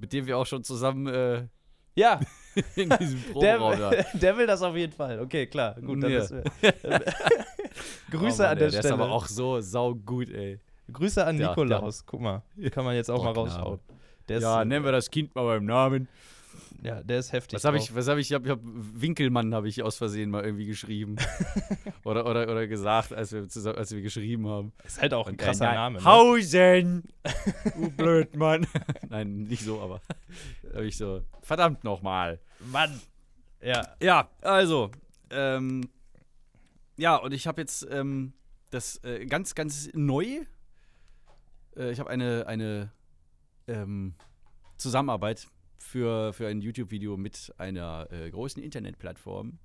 Mit dem wir auch schon zusammen äh, ja, in diesem Proberaum da. der, der will das auf jeden Fall. Okay, klar. Gut, dann Ja. ist, Grüße Oh Mann, an der Der Stelle. ist aber auch so saugut, ey. Grüße an Ja, Nikolaus. Guck mal, kann man jetzt auch mal Gnade. Der ja, äh, nennen wir das Kind mal beim Namen. ja, der ist heftig. Was habe ich, was habe ich, ich habe hab, Winkelmann habe ich aus Versehen mal irgendwie geschrieben. oder, oder, oder gesagt, als wir, zusammen, als wir geschrieben haben. Ist halt auch ein er, krasser nein, Name. Ne? Hausen! du Blödmann. Nein, nicht so, aber. Da habe ich so, verdammt nochmal. Mann. Ja. Ja, also, ähm, ja, und ich habe jetzt ähm, das äh, ganz, ganz neu. Äh, ich habe eine, eine ähm, Zusammenarbeit für, für ein YouTube-Video mit einer äh, großen Internetplattform,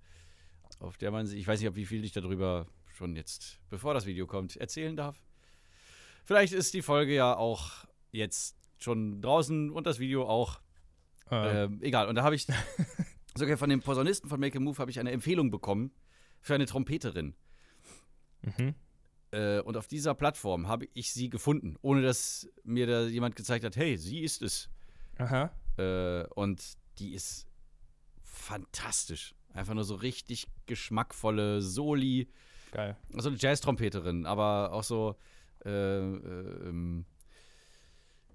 auf der man sich, ich weiß nicht, ob wie viel ich darüber schon jetzt, bevor das Video kommt, erzählen darf. Vielleicht ist die Folge ja auch jetzt schon draußen und das Video auch. Äh, Ähm, egal, und da habe ich sogar von dem Posaunisten von Make a Move habe ich eine Empfehlung bekommen für eine Trompeterin. mhm. Äh, und auf dieser Plattform habe ich sie gefunden, ohne dass mir da jemand gezeigt hat, hey, sie ist es. Aha. Äh, und die ist fantastisch. Einfach nur so richtig geschmackvolle Soli. Geil. So eine Jazz-Trompeterin, aber auch so, äh, äh, ähm,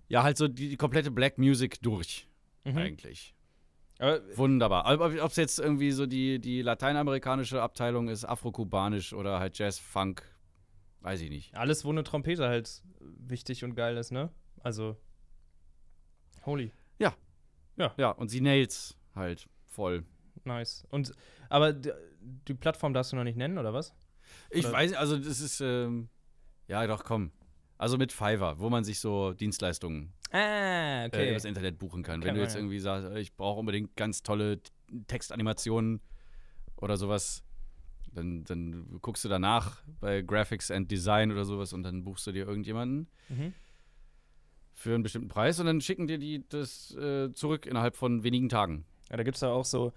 ja, halt so die, die komplette Black Music durch, Mhm. eigentlich. Aber, Wunderbar. Ob es jetzt irgendwie so die, die lateinamerikanische Abteilung ist, afrokubanisch oder halt Jazz, Funk, weiß ich nicht. alles, wo eine Trompete halt wichtig und geil ist, ne? Also. Holy. Ja, und sie nails halt voll. Nice. Und, aber d- die Plattform darfst du noch nicht nennen, oder was? Ich Oder- weiß, also das ist, ähm, ja doch, komm. Also mit Fiverr, wo man sich so Dienstleistungen Ah, äh, übers Internet buchen kann. Wenn Kennt du jetzt ja. irgendwie sagst, äh, ich brauche unbedingt ganz tolle Textanimationen oder sowas, dann, dann guckst du danach bei Graphics and Design oder sowas und dann buchst du dir irgendjemanden Mhm. für einen bestimmten Preis und dann schicken dir die das äh, zurück innerhalb von wenigen Tagen. Ja, da gibt es ja auch so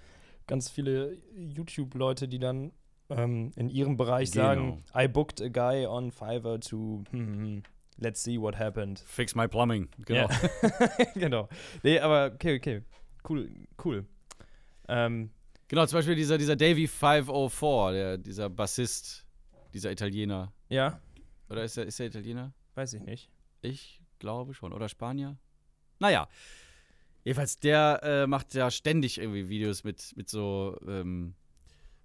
ganz viele YouTube-Leute, die dann ähm, in ihrem Bereich Genau. sagen, I booked a guy on Fiverr to hm, hm, hm, let's see what happened. Fix my plumbing. Genau. Ja. genau. Nee, aber okay, okay. Cool, cool. Ähm, Genau, zum Beispiel dieser, dieser Davy 504, der, dieser Bassist, dieser Italiener. ja, Oder ist er, ist er Italiener? weiß ich nicht. Ich glaube schon. Oder Spanier? Naja. Jedenfalls, der äh, macht ja ständig irgendwie Videos mit, mit so, ähm,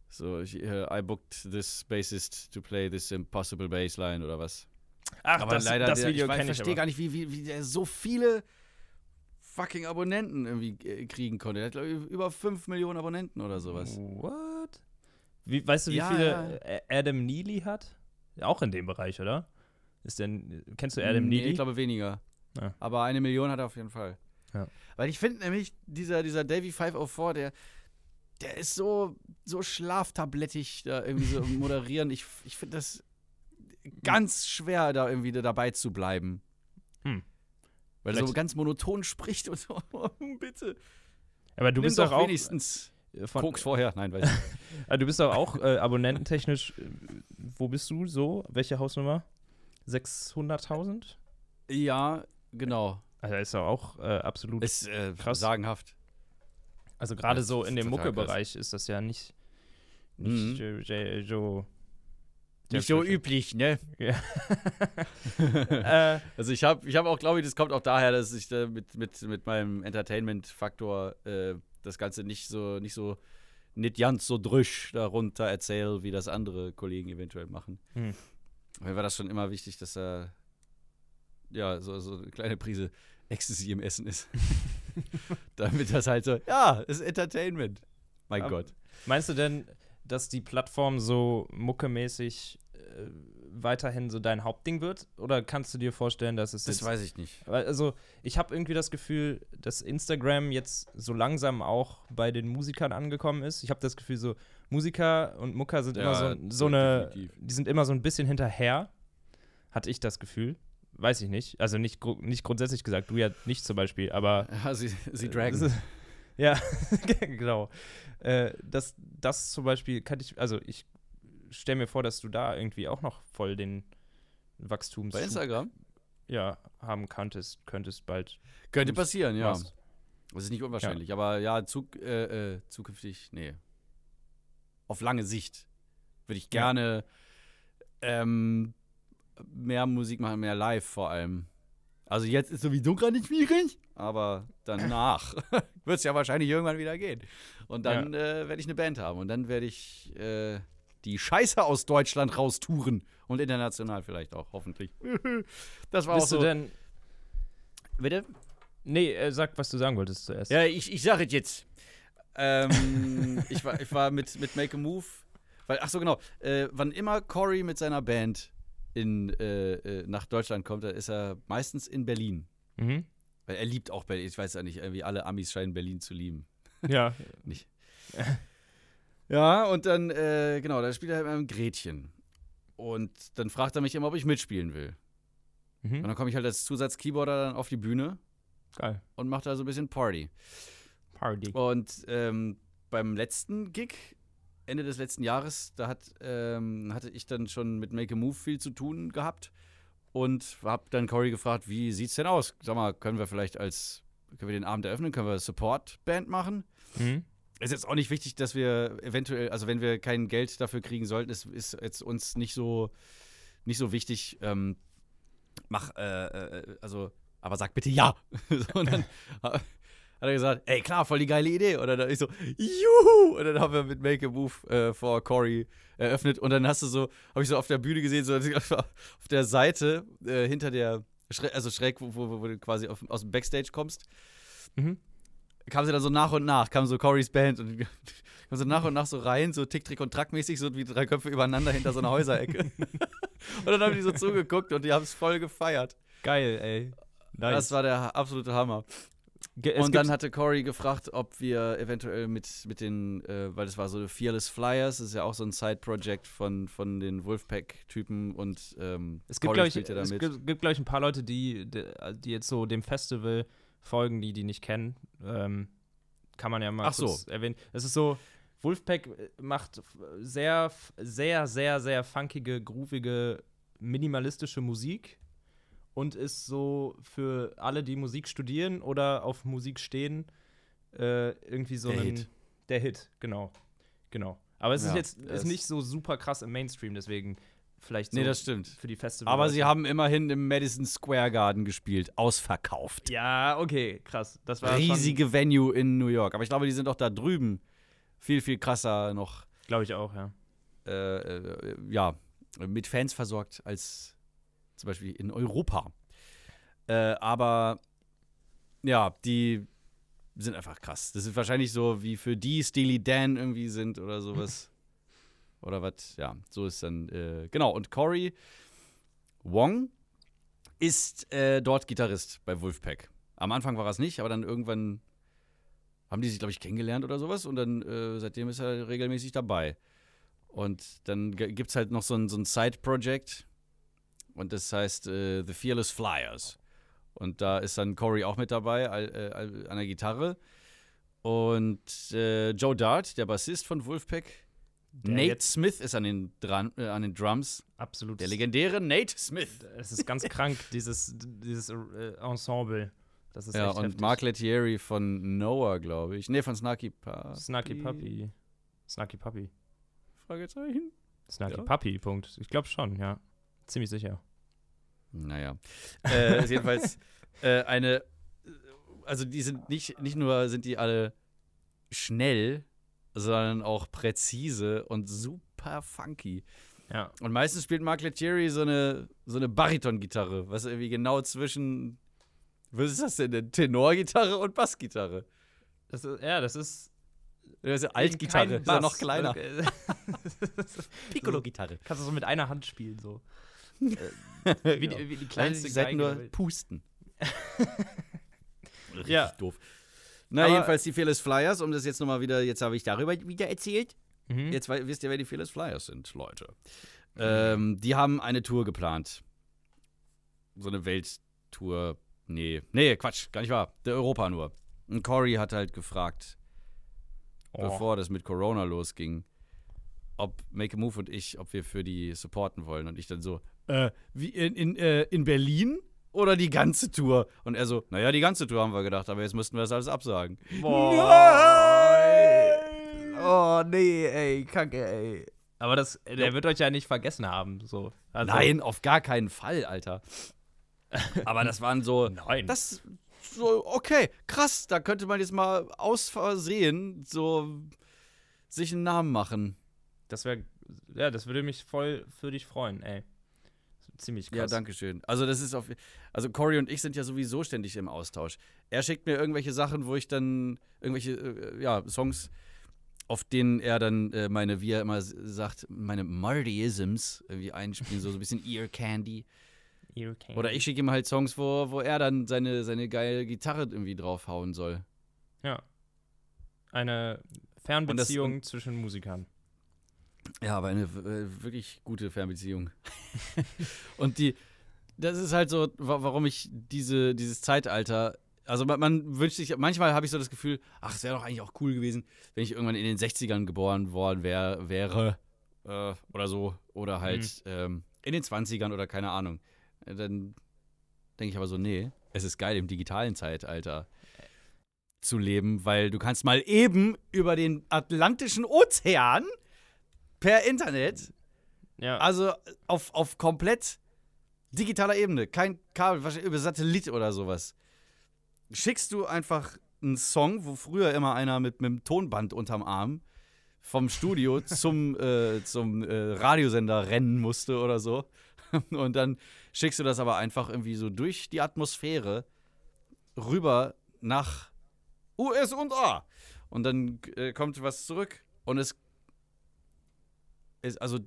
so, ich, äh, I booked this bassist to play this impossible bassline oder was. Ach, aber das, leider, das der, Video ich, ich verstehe gar nicht, wie, wie, wie der so viele fucking Abonnenten irgendwie äh, kriegen konnte. Der hat, glaube ich, über 5 Millionen Abonnenten oder sowas. What? Wie, weißt du, wie Ja, viele ja. Adam Neely hat? Auch in dem Bereich, oder? Ist denn, kennst du Adam nee, Neely? Ich glaube weniger. Ja. Aber eine Million hat er auf jeden Fall. Weil ich finde nämlich, dieser, dieser Davy 504, der, der ist so, so schlaftablettig da irgendwie so moderieren. Ich, ich finde das ganz schwer, da irgendwie dabei zu bleiben. Hm. Weil er so ganz monoton spricht und so, bitte. aber du Nimm bist doch auch wenigstens äh, von, Koks vorher. Nein, weiß ich. Ah, du bist doch auch äh, abonnententechnisch. Äh, wo bist du so? Welche Hausnummer? 600.000? Ja, genau. Also ist doch auch äh, absolut. Ist äh, Krass. sagenhaft. also gerade das so in dem Mucke-Bereich ist das ja nicht, nicht Mhm. so. Nicht so üblich, ne? äh, Also ich habe ich hab auch, glaube ich, das kommt auch daher, dass ich da mit, mit, mit meinem Entertainment-Faktor äh, das Ganze nicht so, nicht so, nicht ganz so drüsch darunter erzähle, wie das andere Kollegen eventuell machen. Hm. Mir war das schon immer wichtig, dass da ja, so, so eine kleine Prise Ecstasy im Essen ist. Damit das halt so, ja, ist Entertainment. Mein Aber- Gott. Meinst du denn, dass die Plattform so muckemäßig weiterhin so dein Hauptding wird? Oder kannst du dir vorstellen, dass es Das jetzt weiß ich nicht. Also, ich habe irgendwie das Gefühl, dass Instagram jetzt so langsam auch bei den Musikern angekommen ist. Ich habe das Gefühl, so Musiker und Mucker sind immer Ja, so, so eine, die sind immer so ein bisschen hinterher, hatte ich das Gefühl. Weiß ich nicht. Also nicht, nicht grundsätzlich gesagt, du ja nicht zum Beispiel, aber Ja, sie, sie äh, dragen. Ja, genau. Äh, das, das zum Beispiel kann ich, also ich stelle mir vor, dass du da irgendwie auch noch voll den Wachstums Bei Instagram? ja, haben könntest, könntest bald. Könnte passieren, ja. Das ist nicht unwahrscheinlich, aber ja, zuk äh, äh, zukünftig, nee. Auf lange Sicht würde ich Ja. gerne ähm, mehr Musik machen, mehr live vor allem. Also jetzt ist sowieso gerade nicht schwierig, aber danach wird es ja wahrscheinlich irgendwann wieder gehen. Und dann äh, werde ich eine Band haben und dann werde ich äh, die Scheiße aus Deutschland raustouren und international vielleicht auch, hoffentlich. das war Bist auch so. du denn. Bitte? Nee, äh, sag, was du sagen wolltest zuerst. Ja, ich, ich sage es jetzt. Ähm, ich, war, ich war mit, mit Make a Move. Weil, ach so, genau. Äh, wann immer Cory mit seiner Band in, äh, äh, nach Deutschland kommt, dann ist er meistens in Berlin. Mhm. Weil er liebt auch Berlin. Ich weiß ja nicht, irgendwie alle Amis scheinen Berlin zu lieben. Ja. Ja, und dann, äh, genau, da spielt er halt mit einem Gretchen. Und dann fragt er mich immer, ob ich mitspielen will. Und Mhm. dann komme ich halt als Zusatz-Keyboarder dann auf die Bühne Geil. und mache da so ein bisschen Party. Party. Und ähm, beim letzten Gig, Ende des letzten Jahres, da hat, ähm, hatte ich dann schon mit Make a Move viel zu tun gehabt und habe dann Cory gefragt, wie sieht's denn aus? Sag mal, können wir vielleicht als, können wir den Abend eröffnen, können wir Support-Band machen? Mhm. Ist jetzt auch nicht wichtig, dass wir eventuell, also wenn wir kein Geld dafür kriegen sollten, ist, ist jetzt uns nicht so, nicht so wichtig. Ähm, mach, äh, äh, also, aber sag bitte ja. so, und dann hat er gesagt, ey, klar, voll die geile Idee. Und dann ich so, juhu! Und dann haben wir mit Make a Move äh, vor Corey eröffnet. Und dann hast du so, habe ich so auf der Bühne gesehen, so auf der Seite äh, hinter der, also schräg, wo, wo, wo du quasi auf, aus dem Backstage kommst. Mhm kam sie dann so nach und nach, kam so Corys Band und kam so nach und nach so rein, so Tick, Trick und Track-mäßig, so wie drei Köpfe übereinander hinter so einer Häuserecke. und dann haben die so zugeguckt und die haben es voll gefeiert. Geil, ey. Nice. Das war der absolute Hammer. Ge und dann hatte Cory gefragt, ob wir eventuell mit, mit den, äh, weil das war so Fearless Flyers, das ist ja auch so ein Side-Project von, von den Wolfpack-Typen und ähm, es gibt, glaube ich, es gibt, gibt glaube ich, ein paar Leute, die, die jetzt so dem Festival folgen, die die nicht kennen. Ähm, kann man ja mal Ach so. erwähnen. Es ist so, Wolfpack äh, macht sehr, sehr, sehr, sehr funkige, groovige, minimalistische Musik und ist so für alle, die Musik studieren oder auf Musik stehen, äh, irgendwie so der ein. Hit. Der Hit, genau. Genau. Aber es ja, ist jetzt ist nicht so super krass im Mainstream, deswegen vielleicht so nee, das stimmt. für die Festival. Aber sie haben immerhin im Madison Square Garden gespielt, ausverkauft. Ja, okay, krass. Das war riesige Venue in New York. Aber ich glaube, die sind auch da drüben viel viel krasser noch. Glaube ich auch, ja. Äh, äh, ja, mit Fans versorgt als zum Beispiel in Europa. Äh, aber ja, die sind einfach krass. Das ist wahrscheinlich so wie für die Steely Dan irgendwie sind oder sowas. Oder was? Ja, so ist dann. Äh, genau, und Cory Wong ist äh, dort Gitarrist bei Wolfpack. Am Anfang war er es nicht, aber dann irgendwann haben die sich, glaube ich, kennengelernt oder sowas und dann äh, seitdem ist er regelmäßig dabei. Und dann gibt es halt noch so ein, so ein Side-Project und das heißt äh, The Fearless Flyers. Und da ist dann Corey auch mit dabei äh, an der Gitarre. Und äh, Joe Dart, der Bassist von Wolfpack, Nate Smith ist an den, Dran äh, an den Drums. Absolut. Der legendäre Nate Smith. Es ist ganz krank, dieses, dieses äh, Ensemble. Das ist ja, und heftig. Mark Lettieri von Noah, glaube ich. Nee, von Snarky Puppy. Snarky Puppy. Snarky Puppy. Fragezeichen? Snarky ja. Puppy, Punkt. Ich glaube schon, ja. Ziemlich sicher. Naja. äh, jedenfalls äh, eine. Also, die sind nicht, nicht nur sind die alle schnell, sondern auch präzise und super funky. Ja. Und meistens spielt Mark Lettieri so eine, so eine Bariton-Gitarre, was irgendwie genau zwischen, was ist das denn, eine Tenorgitarre und Bassgitarre? Das ist, ja, das ist. Das ist Altgitarre, ist ja noch kleiner. Piccolo-Gitarre. Kannst du so mit einer Hand spielen, so. wie, die, wie die kleinste. Seid nur pusten. Richtig ja. doof. Na, Aber jedenfalls die Fearless Flyers, um das jetzt nochmal wieder, jetzt habe ich darüber wieder erzählt. Mhm. Jetzt wisst ihr, wer die Fearless Flyers sind, Leute. Mhm. Ähm, die haben eine Tour geplant. So eine Welttour. Nee, nee, Quatsch, gar nicht wahr. Der Europa nur. Und Cory hat halt gefragt, oh. bevor das mit Corona losging, ob Make a Move und ich, ob wir für die supporten wollen. Und ich dann so, äh, wie in, in, äh, in Berlin? Oder die ganze Tour? Und er so, naja, die ganze Tour haben wir gedacht, aber jetzt müssten wir das alles absagen. Boah. Nein! Oh, nee, ey, kacke, ey. Aber das, der wird euch ja nicht vergessen haben, so. Also Nein, auf gar keinen Fall, Alter. aber das waren so, Nein. das, so, okay, krass, da könnte man jetzt mal aus Versehen so sich einen Namen machen. Das wäre, ja, das würde mich voll für dich freuen, ey ziemlich krass. Ja, danke schön. Also das ist auf, also Cory und ich sind ja sowieso ständig im Austausch. Er schickt mir irgendwelche Sachen, wo ich dann irgendwelche äh, ja, Songs, auf denen er dann äh, meine, wie er immer sagt, meine Martyisms irgendwie einspielen, so, so ein bisschen Ear Candy. Ear Candy. Oder ich schicke ihm halt Songs, wo, wo er dann seine, seine geile Gitarre irgendwie draufhauen soll. Ja. Eine Fernbeziehung das, zwischen Musikern. Ja, aber eine äh, wirklich gute Fernbeziehung. und die, das ist halt so, warum ich diese, dieses Zeitalter, also man, man wünscht sich, manchmal habe ich so das Gefühl, ach, es wäre doch eigentlich auch cool gewesen, wenn ich irgendwann in den 60ern geboren worden wär, wäre äh, oder so. Oder halt mhm. ähm, in den 20ern oder keine Ahnung. Dann denke ich aber so, nee, es ist geil im digitalen Zeitalter. zu leben, weil du kannst mal eben über den Atlantischen Ozean per Internet, Ja. also auf, auf komplett digitaler Ebene, kein Kabel, wahrscheinlich über Satellit oder sowas, schickst du einfach einen Song, wo früher immer einer mit, mit einem Tonband unterm Arm vom Studio zum, äh, zum äh, Radiosender rennen musste oder so. Und dann schickst du das aber einfach irgendwie so durch die Atmosphäre rüber nach USA. Und dann äh, kommt was zurück. Und es, es also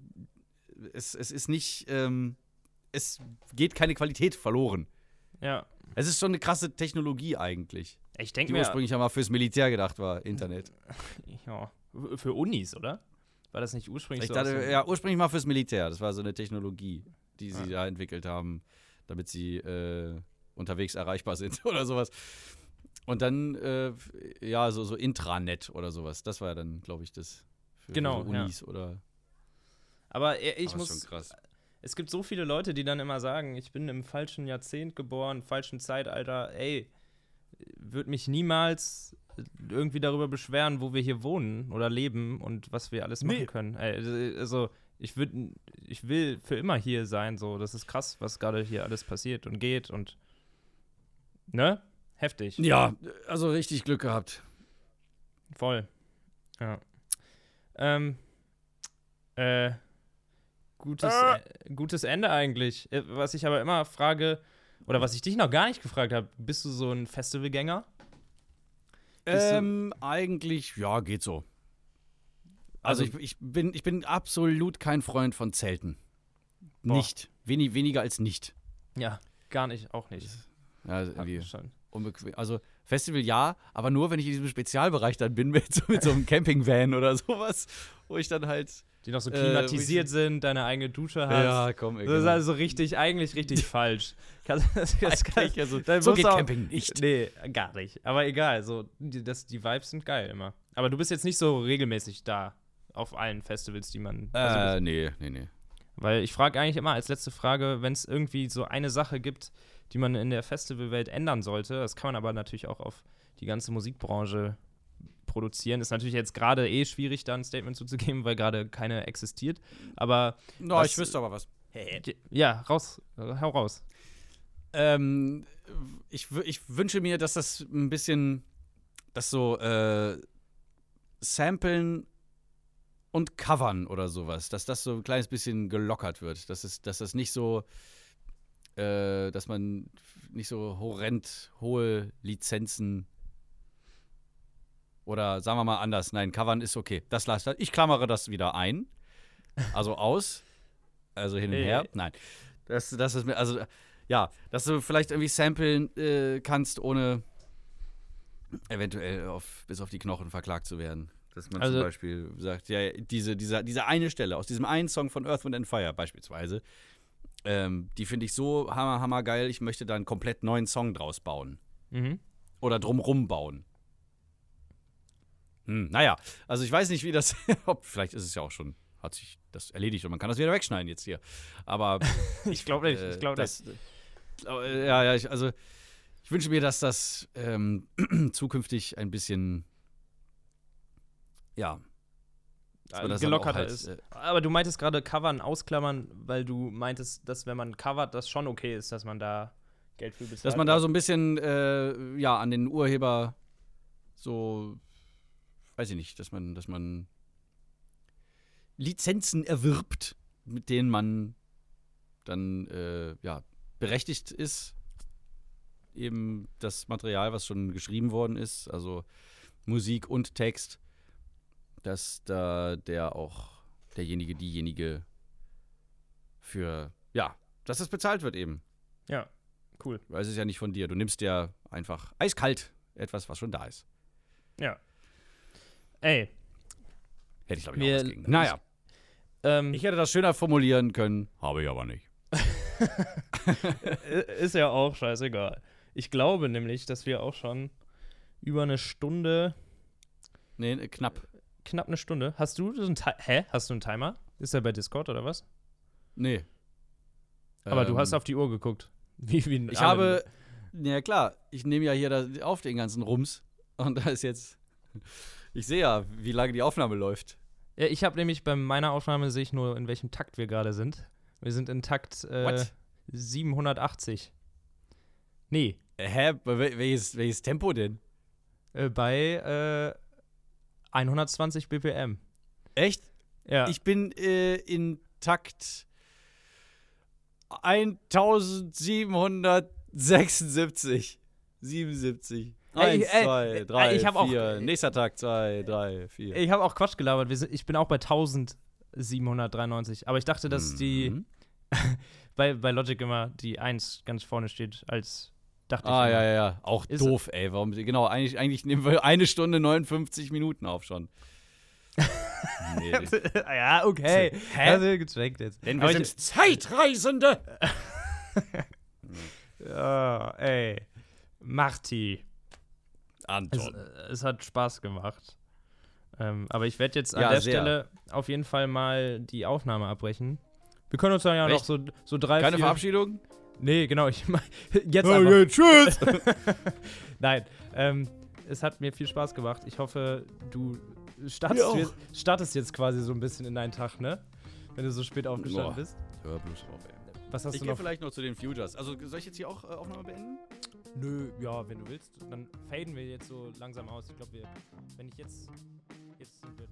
es, es ist nicht, ähm, es geht keine Qualität verloren. ja. Es ist schon eine krasse Technologie eigentlich, Ich denke die mir, ursprünglich ja mal fürs Militär gedacht war, Internet. ja, für Unis, oder? War das nicht ursprünglich Ich so? dachte, ja, ursprünglich mal fürs Militär. Das war so eine Technologie, die sie Ah. da entwickelt haben, damit sie äh, unterwegs erreichbar sind oder sowas. Und dann, äh, ja, so, so Intranet oder sowas. Das war ja dann, glaube ich, das für, Genau, so ja. Unis oder. Aber äh, ich Aber ist muss, schon krass. es gibt so viele Leute, die dann immer sagen, ich bin im falschen Jahrzehnt geboren, falschen Zeitalter. Ey, würde mich niemals irgendwie darüber beschweren, wo wir hier wohnen oder leben und was wir alles machen Nee. können. Ey, also ich würde, ich will für immer hier sein. So, das ist krass, was gerade hier alles passiert und geht und ne, heftig, Ja, also richtig Glück gehabt. voll. Ja. Ähm. Äh. Gutes, äh, gutes Ende eigentlich. Äh, Was ich aber immer frage, oder was ich dich noch gar nicht gefragt habe, bist du so ein Festivalgänger? Ähm, eigentlich, ja, geht so. Also, Also- ich, ich, bin, ich bin absolut kein Freund von Zelten. Boah. Nicht. Wenig, weniger als nicht. Ja, gar nicht, auch nicht. Ja, irgendwie unbequem. Also Festival ja, aber nur, wenn ich in diesem Spezialbereich dann bin mit, so- mit so einem Campingvan oder sowas, wo ich dann halt. Die noch so Äh, klimatisiert sind, deine eigene Dusche hast. komm, ey, Das ist also richtig, eigentlich richtig falsch. Kann, das, das, kann, ja so, geht auch- Camping nicht. Nee, gar nicht. Aber egal, so, die, das, die Vibes sind geil immer. Aber du bist jetzt nicht so regelmäßig da auf allen Festivals, die man. also Äh, nee, nee, nee. Weil ich frage eigentlich immer als letzte Frage, wenn es irgendwie so eine Sache gibt, die man in der Festivalwelt ändern sollte, das kann man aber natürlich auch auf die ganze Musikbranche produzieren. Ist natürlich jetzt gerade eh schwierig, da ein Statement zuzugeben, weil gerade keine existiert. Aber No, Was- ich wüsste aber was. ja, raus, hau raus. Ähm, ich, ich wünsche mir, dass das ein bisschen, das so äh, Samplen und Covern oder sowas, dass das so ein kleines bisschen gelockert wird. Dass, es, dass das nicht so, äh, dass man nicht so horrend hohe Lizenzen oder sagen wir mal anders, nein, Covern ist okay. Das lasst Ich klammere das wieder ein. Also aus. Also hin und her. Nein. Das, das ist mir, also, ja, dass du vielleicht irgendwie samplen äh, kannst, ohne eventuell auf, bis auf die Knochen verklagt zu werden. Dass man Also- zum Beispiel sagt, ja, diese, diese, diese eine Stelle aus diesem einen Song von Earth, Wind and Fire beispielsweise, ähm, die finde ich so hammer, hammer geil, ich möchte da einen komplett neuen Song draus bauen. Mhm. Oder drumrum bauen. Hm, naja, also ich weiß nicht, wie das, ob, vielleicht ist es ja auch schon, hat sich das erledigt und man kann das wieder wegschneiden jetzt hier. Aber Ich glaube nicht, äh, ich glaube nicht. das, äh, ja, ja, ich, also ich wünsche mir, dass das ähm, zukünftig ein bisschen, ja, auch gelockerter halt, ist. äh, Aber du meintest gerade covern, ausklammern, weil du meintest, dass wenn man covert, das schon okay ist, dass man da Geld für bezahlt. dass man da so ein bisschen, äh, ja, an den Urheber so, weiß ich nicht, dass man, dass man Lizenzen erwirbt, mit denen man dann, äh, ja, berechtigt ist, eben das Material, was schon geschrieben worden ist, also Musik und Text, dass da der auch derjenige, diejenige für, ja, dass das bezahlt wird eben. Ja, cool. Weil es ist ja nicht von dir. Du nimmst ja einfach eiskalt etwas, was schon da ist. Ja. Ey, Hätte ich, glaube ich, Wir- auch was gegen. Naja, ähm, ich hätte das schöner formulieren können, habe ich aber nicht. Äh, Ist ja auch scheißegal. Ich glaube nämlich, dass wir auch schon über eine Stunde, Nee, nee, knapp. knapp eine Stunde. Hast du so einen Ti- Hä? Hast du einen Timer? Ist der bei Discord oder was? Nee. Aber du Ähm, hast auf die Uhr geguckt. Wie, wie Ich habe. Ja, klar, ich nehme ja hier auf den ganzen Rums. Und da ist jetzt. Ich sehe ja, wie lange die Aufnahme läuft. Ja, ich habe nämlich bei meiner Aufnahme sehe ich nur, in welchem Takt wir gerade sind. Wir sind in Takt äh, What? 780. Nee, Hä? Welches, welches Tempo denn? äh, bei äh, 120 BPM. Echt? Ja. Ich bin äh, in Takt 1776. 77. Ey, Eins, ey, zwei, ey, drei, ich hab auch- vier. Nächster Takt, zwei, drei, vier. Ich habe auch Quatsch gelabert. Ich bin auch bei 1793. Aber ich dachte, dass die Mhm. bei, bei Logic immer die 1 ganz vorne steht, als dachte Ah, ich. ja, immer. ja, ja. Auch Ist- doof, ey. Warum? Genau, eigentlich, eigentlich nehmen wir eine Stunde 59 Minuten auf schon. nee. ja, okay. Hä? Also gecheckt jetzt. Denn wir ich- sind Zeitreisende. Ja, ey. Marti. Es, Anton. äh, es hat Spaß gemacht. Ähm, aber ich werde jetzt an Ja, der sehr. Stelle auf jeden Fall mal die Aufnahme abbrechen. Wir können uns dann ja noch Echt? so, so drei, Keine vier... Verabschiedung? Nee, genau. Ich jetzt einfach. Okay, tschüss. Nein, ähm, es hat mir viel Spaß gemacht. Ich hoffe, du startest, jetzt, startest jetzt quasi so ein bisschen in deinen Tag, ne? Wenn du so spät aufgestanden Boah. bist. Hör bloß auf, ey. Was hast Ich du gehe noch? vielleicht noch zu den Futures. Also soll ich jetzt hier auch äh, Aufnahme beenden? Nö, ja, wenn du willst, dann faden wir jetzt so langsam aus. Ich glaube, wir, wenn ich jetzt, jetzt sind wir